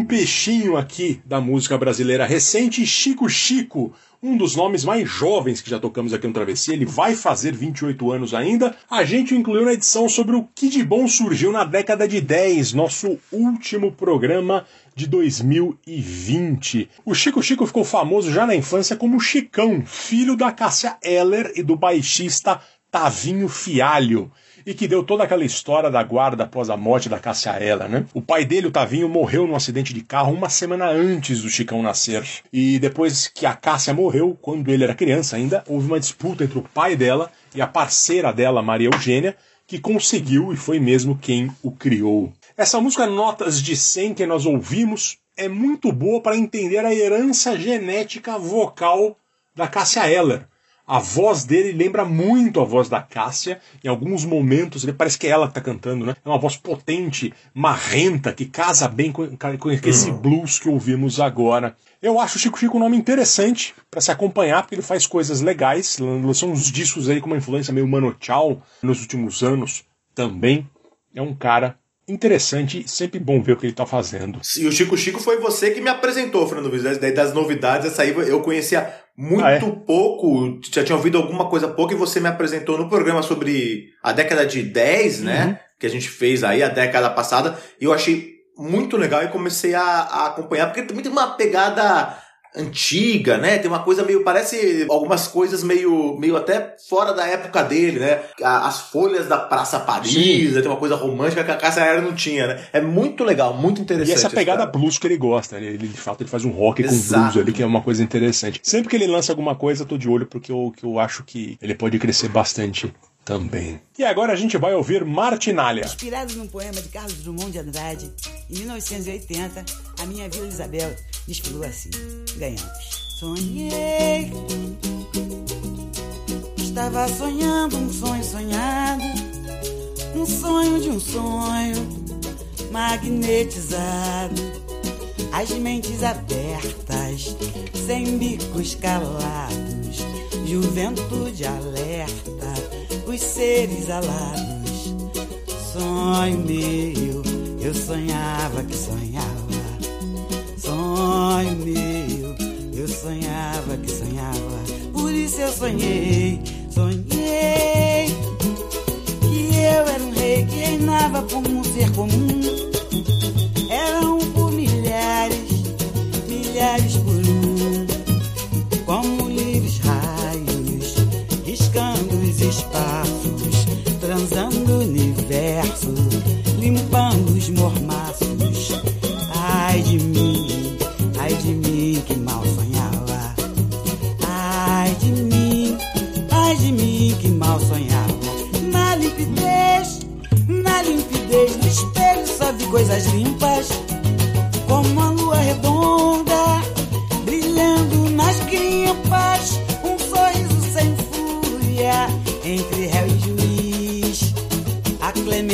peixinho aqui da música brasileira recente, Chico Chico, um dos nomes mais jovens que já tocamos aqui no Travessia. Ele vai fazer 28 anos ainda. A gente incluiu na edição sobre o que de bom surgiu na década de 10, nosso último programa de 2020. O Chico Chico ficou famoso já na infância como Chicão, filho da Cássia Eller e do baixista Tavinho Fialho e que deu toda aquela história da guarda após a morte da Cássia Eller, né? O pai dele, o Tavinho, morreu num acidente de carro uma semana antes do Chicão nascer. E depois que a Cássia morreu, quando ele era criança ainda, houve uma disputa entre o pai dela e a parceira dela, Maria Eugênia, que conseguiu e foi mesmo quem o criou. Essa música Notas de 100 que nós ouvimos é muito boa para entender a herança genética vocal da Cássia Eller. A voz dele lembra muito a voz da Cássia. Em alguns momentos, ele parece que é ela que está cantando, né? É uma voz potente, marrenta, que casa bem com, com esse blues que ouvimos agora. Eu acho o Chico Chico um nome interessante para se acompanhar, porque ele faz coisas legais. Lançou uns discos aí com uma influência meio Mano Chao nos últimos anos também. É um cara interessante, sempre bom ver o que ele está fazendo. E o Chico Chico foi você que me apresentou, Fernando. Daí das novidades, essa aí eu conhecia muito Ah, é? pouco, já tinha ouvido alguma coisa pouco e você me apresentou no programa sobre a década de 10, né? Uhum. Que a gente fez aí, a década passada, e eu achei muito legal e comecei a, a acompanhar, porque também tem uma pegada antiga, né? Tem uma coisa meio, parece algumas coisas meio, meio até fora da época dele, né? As folhas da Praça Paris, Sim. né? tem uma coisa romântica que a Cássia Era não tinha, né? É muito legal, muito interessante. E essa pegada blues que ele gosta, ele, ele, de fato ele faz um rock com Exato. blues ali, que é uma coisa interessante. Sempre que ele lança alguma coisa, eu tô de olho porque eu, que eu acho que ele pode crescer bastante Também. E agora a gente vai ouvir Martinália. Inspirado num poema de Carlos Drummond de Andrade, em 1980, a minha Vila Isabel desfilou assim. Ganhamos. Sonhei. Estava sonhando um sonho sonhado. Um sonho de um sonho magnetizado. As mentes abertas, sem bicos calados. Juventude alerta, os seres alados. Sonho meu, eu sonhava que sonhava. Sonho meu, eu sonhava que sonhava. Por isso eu sonhei, sonhei que eu era um rei que reinava como um ser comum. Eram por milhares, milhares por um, espaços, transando o universo, limpando os mormaços. Ai de mim, ai de mim que mal sonhava. Ai de mim, ai de mim que mal sonhava. Na limpidez, na limpidez do espelho só vi coisas limpas, como a lua redonda,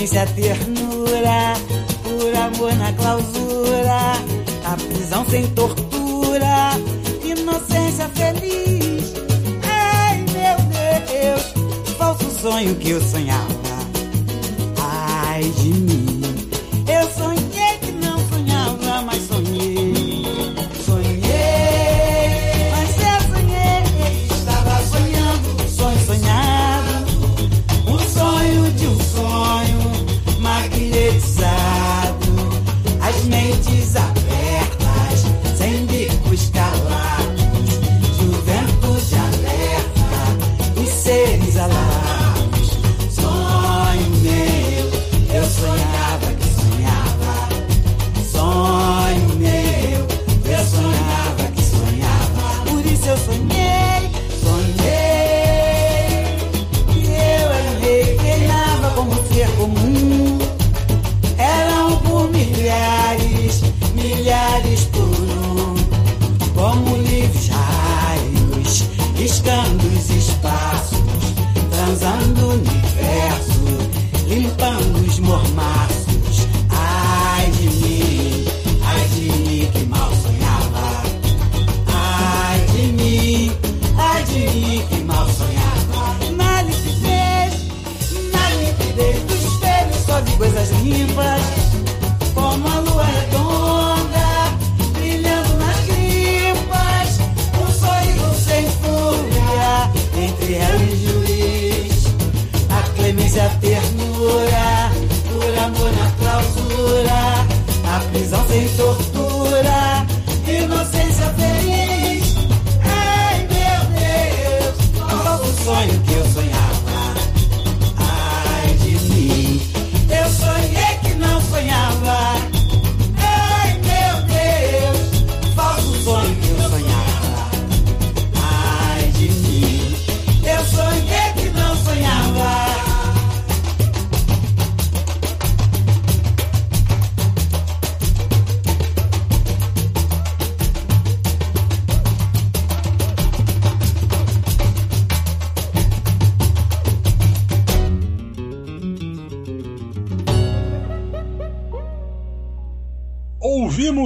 A clemência, a ternura, por amor na clausura. A prisão sem tortura, inocência feliz. Ai meu Deus, falso sonho que eu sonhava. Ai de mim,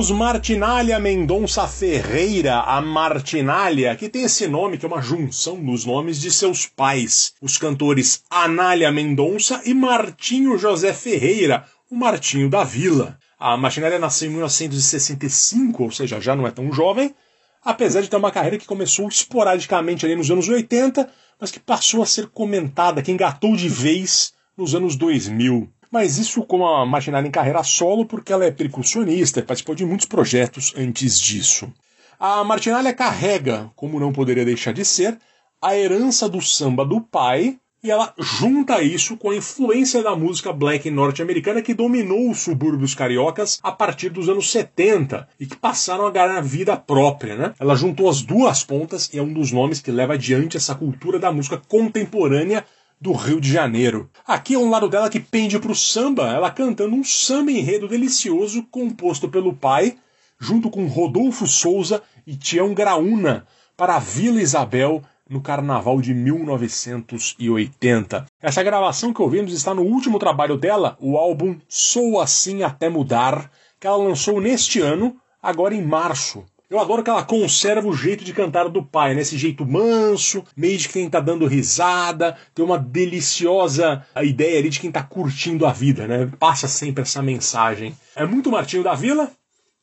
Ouvimos Martinália Mendonça Ferreira, a Martinália, que tem esse nome que é uma junção dos nomes de seus pais, os cantores Anália Mendonça e Martinho José Ferreira, o Martinho da Vila. A Martinália nasceu em 1965, ou seja, já não é tão jovem, apesar de ter uma carreira que começou esporadicamente ali nos anos 80, mas que passou a ser comentada, que engatou de vez nos anos 2000. Mas isso com a Martinália em carreira solo, porque ela é percussionista, participou de muitos projetos antes disso. A Martinália carrega, como não poderia deixar de ser, a herança do samba do pai, e ela junta isso com a influência da música black norte-americana que dominou os subúrbios cariocas a partir dos anos 70 e que passaram a ganhar vida própria. Né? Ela juntou as duas pontas e é um dos nomes que leva adiante essa cultura da música contemporânea do Rio de Janeiro. Aqui é um lado dela que pende para o samba, ela cantando um samba enredo delicioso composto pelo pai, junto com Rodolfo Souza e Tião Graúna, para a Vila Isabel no carnaval de 1980. Essa gravação que ouvimos está no último trabalho dela, o álbum Sou Assim Até Mudar, que ela lançou neste ano, agora em março. Eu adoro que ela conserva o jeito de cantar do pai, né? Esse jeito manso, meio de quem tá dando risada, tem uma deliciosa ideia ali de quem tá curtindo a vida, né? Passa sempre essa mensagem. É muito Martinho da Vila,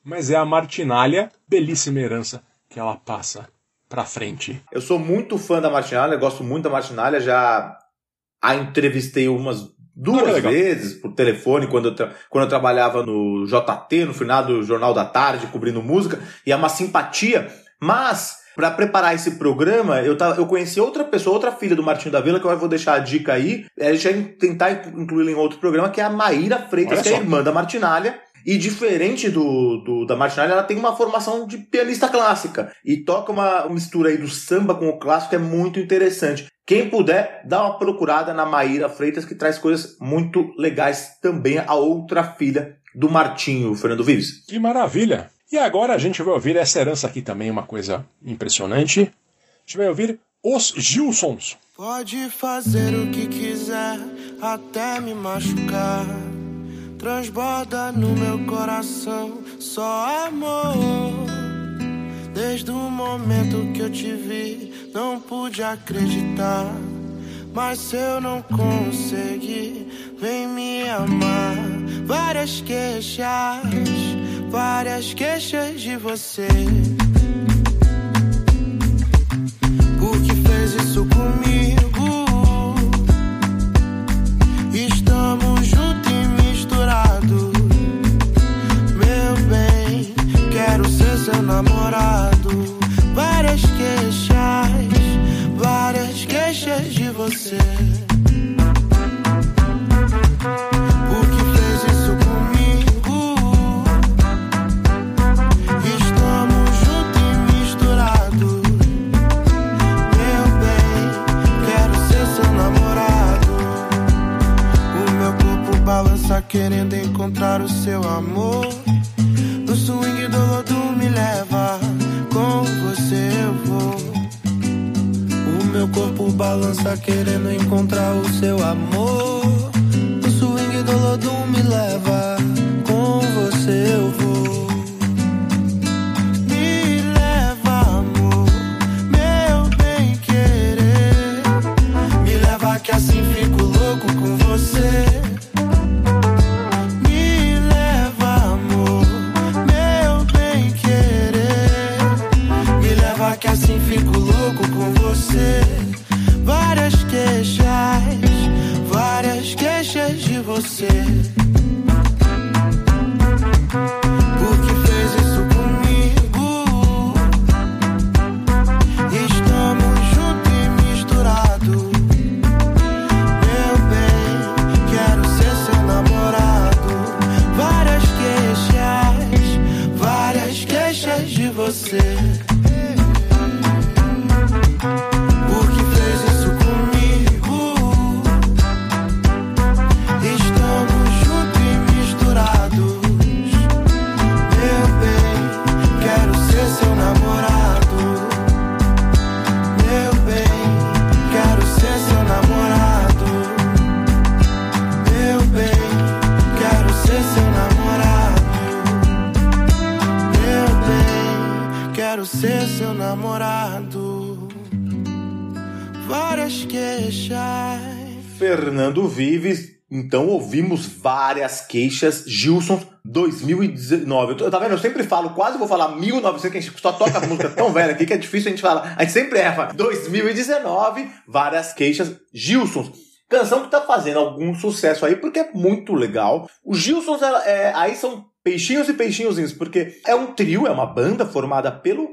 mas é a Martinalha, belíssima herança que ela passa pra frente. Eu sou muito fã da Martinalha, gosto muito da Martinalha, já a entrevistei umas duas legal. vezes por telefone quando eu, quando eu trabalhava no JT, no final do Jornal da Tarde, cobrindo música, e é uma simpatia, mas para preparar esse programa, eu, tava, eu conheci outra pessoa, outra filha do Martinho da Vila, que eu vou deixar a dica aí, é, a gente vai tentar incluí-la em outro programa, que é a Maíra Freitas, que é só. irmã da Martinalha, e diferente do, do- da Martinalha, ela tem uma formação de pianista clássica. E toca uma mistura aí do samba com o clássico que é muito interessante. Quem puder, dá uma procurada na Maíra Freitas, que traz coisas muito legais também. A outra filha do Martinho, Fernando Vives. Que maravilha! E agora a gente vai ouvir essa herança aqui também, uma coisa impressionante. A gente vai ouvir os Gilsons. Pode fazer o que quiser, até me machucar. Transborda no meu coração só amor. Desde o momento que eu te vi, não pude acreditar. Mas se eu não conseguir, vem me amar. Várias queixas, várias queixas de você. Por que fez isso comigo? Estamos juntos e misturados. Meu bem, quero ser seu namorado. Várias queixas, várias queixas de você. Por que fez isso comigo? Estamos juntos e misturados. Meu bem, quero ser seu namorado. O meu corpo balança querendo encontrar o seu amor. No swing do lodo me leva, meu corpo balança querendo encontrar o seu amor. No swing do lodo me leva, com você eu vou. Ouvimos várias queixas. Gilson 2019. Eu Tá vendo? Eu sempre falo, quase vou falar 1900, que a gente só toca música tão velha aqui que é difícil a gente falar. A gente sempre erra. 2019, várias queixas. Gilson. Canção que tá fazendo algum sucesso aí, porque é muito legal. Os Gilsons, ela- é, aí são peixinhos e peixinhozinhos, porque é um trio, é uma banda formada pelo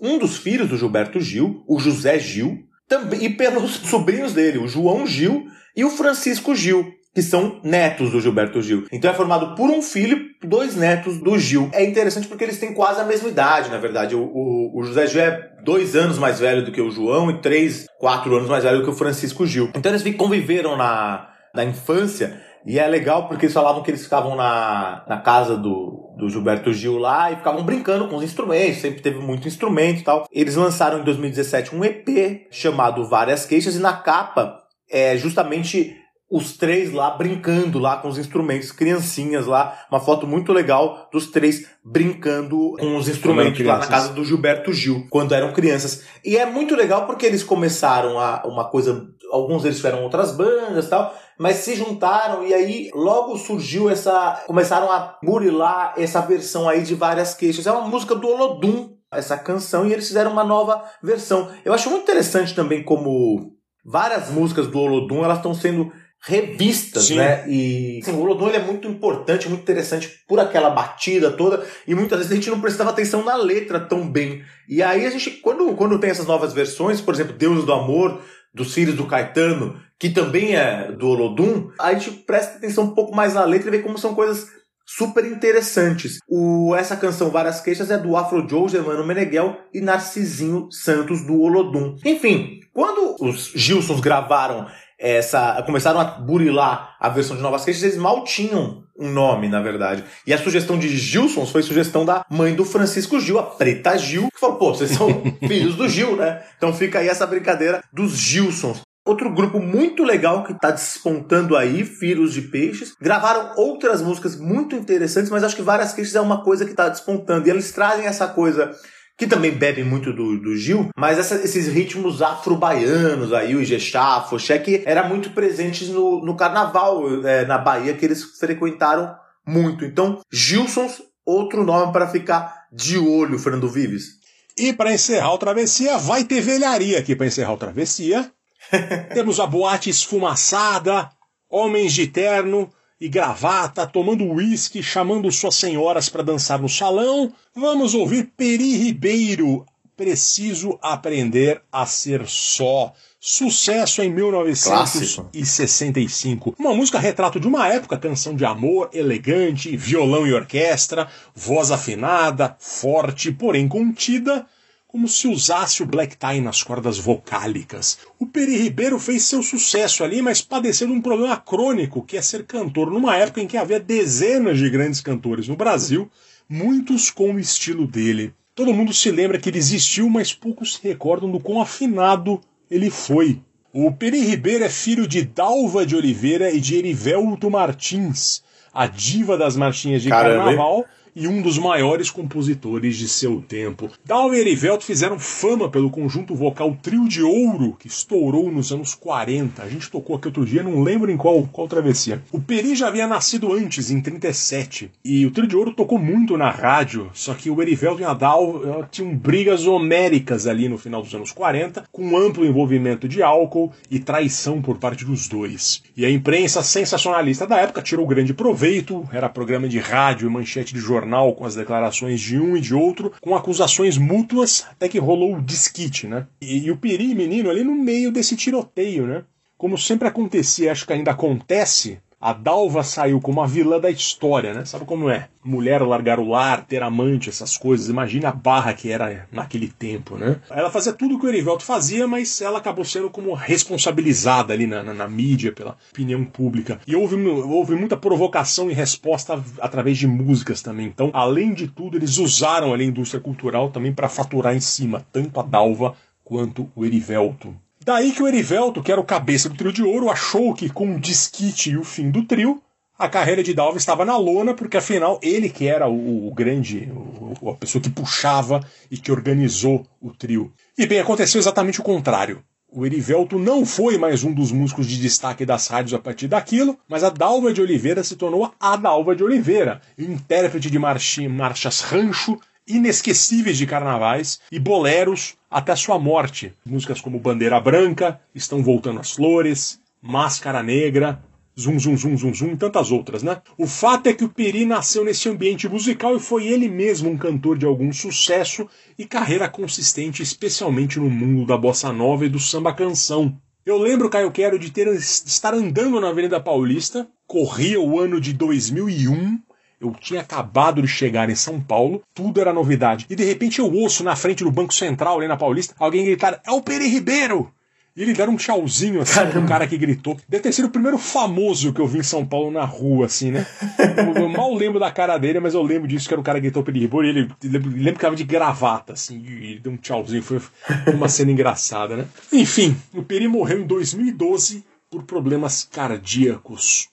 um dos filhos do Gilberto Gil, o José Gil, também, e pelos sobrinhos dele, o João Gil e o Francisco Gil. Que são netos do Gilberto Gil. Então é formado por um filho e dois netos do Gil. É interessante porque eles têm quase a mesma idade, na verdade. O, o, o José Gil é dois anos mais velho do que o João e três, quatro anos mais velho do que o Francisco Gil. Então eles conviveram na, na infância e é legal porque eles falavam que eles ficavam na, na casa do, do Gilberto Gil lá e ficavam brincando com os instrumentos, sempre teve muito instrumento e tal. Eles lançaram em 2017 um EP chamado Várias Queixas e na capa é justamente os três lá brincando lá com os instrumentos, criancinhas lá, uma foto muito legal dos três brincando com os instrumentos lá na casa do Gilberto Gil, quando eram crianças. E é muito legal porque eles começaram a uma coisa, alguns deles tiveram outras bandas e tal, mas se juntaram e aí logo surgiu essa, começaram a burilar essa versão aí de várias queixas. É uma música do Olodum, essa canção, e eles fizeram uma nova versão. Eu acho muito interessante também como várias músicas do Olodum, elas estão sendo revistas, Sim. né? E assim, o ele é muito importante, muito interessante por aquela batida toda e muitas vezes a gente não prestava atenção na letra tão bem. E aí a gente, quando, quando tem essas novas versões, por exemplo, Deus do Amor, dos Filhos do Caetano, que também é do Olodum, a gente presta atenção um pouco mais na letra e vê como são coisas super interessantes. O, essa canção Várias Queixas é do Afro Joe, Germano Meneghel e Narcisinho Santos do Olodum. Enfim, quando os Gilsons gravaram essa. começaram a burilar a versão de Novas Queixas, eles mal tinham um nome, na verdade. E a sugestão de Gilsons foi sugestão da mãe do Francisco Gil, a Preta Gil, que falou: pô, vocês são [laughs] filhos do Gil, né? Então fica aí essa brincadeira dos Gilsons. Outro grupo muito legal que está despontando aí, Filhos de Peixes. Gravaram outras músicas muito interessantes, mas acho que Várias Queixas é uma coisa que está despontando. E eles trazem essa coisa que também bebe muito do, do Gil, mas essa- esses ritmos afro-baianos aí, o Ijexá, Foché, que era muito presentes no, no carnaval é, na Bahia, que eles frequentaram muito. Então, Gilsons, outro nome para ficar de olho, Fernando Vives. E para encerrar o Travessia, vai ter velharia aqui para encerrar o Travessia. [laughs] Temos a boate esfumaçada, homens de terno e gravata, tomando uísque, chamando suas senhoras para dançar no salão. Vamos ouvir Peri Ribeiro, Preciso Aprender a Ser Só. Sucesso em 1965. Uma música retrato de uma época, canção de amor, elegante, violão e orquestra, voz afinada, forte, porém contida, como se usasse o black tie nas cordas vocálicas. O Peri Ribeiro fez seu sucesso ali, mas padeceu de um problema crônico, que é ser cantor numa época em que havia dezenas de grandes cantores no Brasil, muitos com o estilo dele. Todo mundo se lembra que ele existiu, mas poucos se recordam do quão afinado ele foi. O Peri Ribeiro é filho de Dalva de Oliveira e de Erivelto Martins, a diva das marchinhas de Caramba, carnaval e um dos maiores compositores de seu tempo. Dalva e Erivelto fizeram fama pelo conjunto vocal Trio de Ouro, que estourou nos anos 40. A gente tocou aqui outro dia, não lembro em qual, qual travessia. O Peri já havia nascido antes, em 37, e o Trio de Ouro tocou muito na rádio, só que o Erivelto e a Dalva eh, tinham brigas homéricas ali no final dos anos 40, com amplo envolvimento de álcool e traição por parte dos dois. E a imprensa sensacionalista da época tirou grande proveito, era programa de rádio e manchete de jornal com as declarações de um e de outro, com acusações mútuas, até que rolou o disquite, né? E, e o Peri, menino, ali no meio desse tiroteio, né? Como sempre acontecia, acho que ainda acontece, a Dalva saiu como a vilã da história, né? Sabe como é? Mulher largar o lar, ter amante, essas coisas. Imagina a barra que era naquele tempo, né? Ela fazia tudo o que o Erivelto fazia, mas ela acabou sendo como responsabilizada ali na, na, na mídia, pela opinião pública. E houve, houve muita provocação e resposta através de músicas também. Então, além de tudo, eles usaram ali a indústria cultural também para faturar em cima, tanto a Dalva quanto o Erivelto. Daí que o Erivelto, que era o cabeça do trio de ouro, achou que com o disquite e o fim do trio, a carreira de Dalva estava na lona, porque afinal ele que era o, o grande, o, a pessoa que puxava e que organizou o trio. E bem, aconteceu exatamente o contrário. O Erivelto não foi mais um dos músicos de destaque das rádios a partir daquilo, mas a Dalva de Oliveira se tornou a Dalva de Oliveira, intérprete de marchi, marchas rancho, inesquecíveis de carnavais e boleros até sua morte. Músicas como Bandeira Branca, Estão Voltando as Flores, Máscara Negra, Zum Zum Zum Zum Zum e tantas outras, né? O fato é que o Peri nasceu nesse ambiente musical e foi ele mesmo um cantor de algum sucesso e carreira consistente, especialmente no mundo da bossa nova e do samba canção. Eu lembro, Caio Quero, de ter estar andando na Avenida Paulista, corria o ano de 2001, eu tinha acabado de chegar em São Paulo, tudo era novidade. E de repente eu ouço na frente do Banco Central, ali na Paulista, alguém gritar: É o Peri Ribeiro! E ele deram um tchauzinho assim pro cara que gritou. Deve ter sido o primeiro famoso que eu vi em São Paulo na rua, assim, né? Eu, eu mal lembro da cara dele, mas eu lembro disso que era o cara que gritou Peri Ribeiro. E ele lembro que tava de gravata, assim, e ele deu um tchauzinho. Foi uma cena engraçada, né? Enfim, o Peri morreu em 2012 por problemas cardíacos.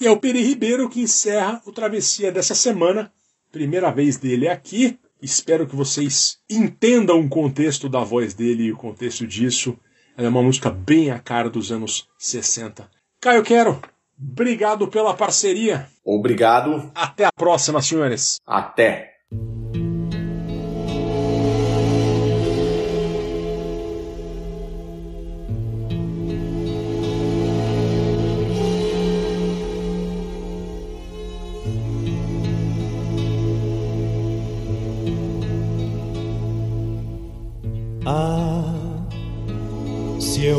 E é o Peri Ribeiro que encerra o Travessia dessa semana. Primeira vez dele aqui. Espero que vocês entendam o contexto da voz dele e o contexto disso. Ela é uma música bem a cara dos anos 60. Caio Quero, obrigado pela parceria. Obrigado. Até a próxima, senhores. Até.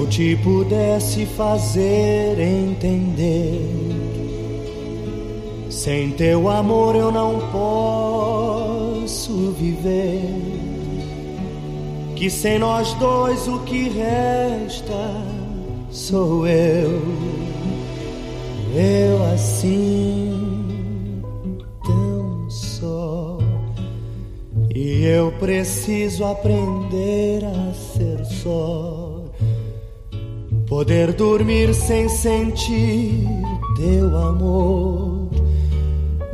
Eu te pudesse fazer entender, sem teu amor eu não posso viver. Que sem nós dois o que resta sou eu, eu assim tão só. E eu preciso aprender a ser só. Poder dormir sem sentir teu amor.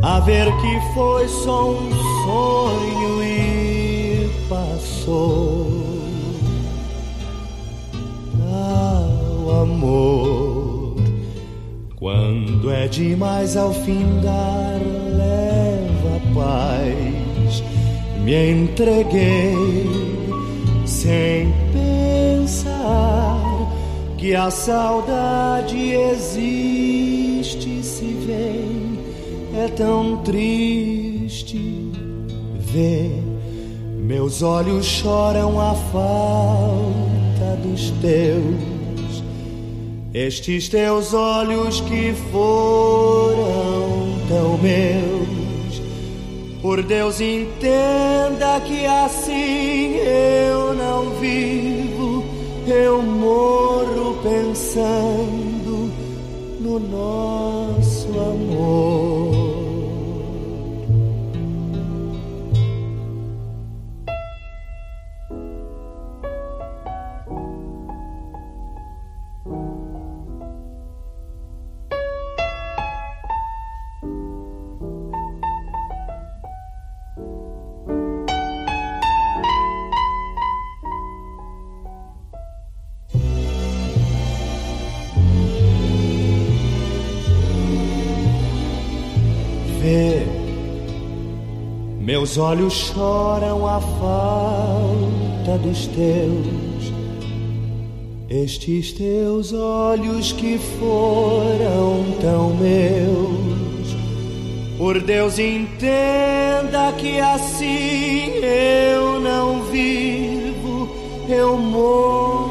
A ver que foi só um sonho e passou. O amor. Quando é demais ao findar, leva a paz me entreguei sem que a saudade existe se vem. É tão triste ver. Meus olhos choram a falta dos teus. Estes teus olhos que foram tão meus. Por Deus, entenda que assim eu não vivo, eu morro pensando no nosso amor. Meus olhos choram a falta dos teus, estes teus olhos que foram tão meus. Por Deus, entenda que assim eu não vivo, eu morro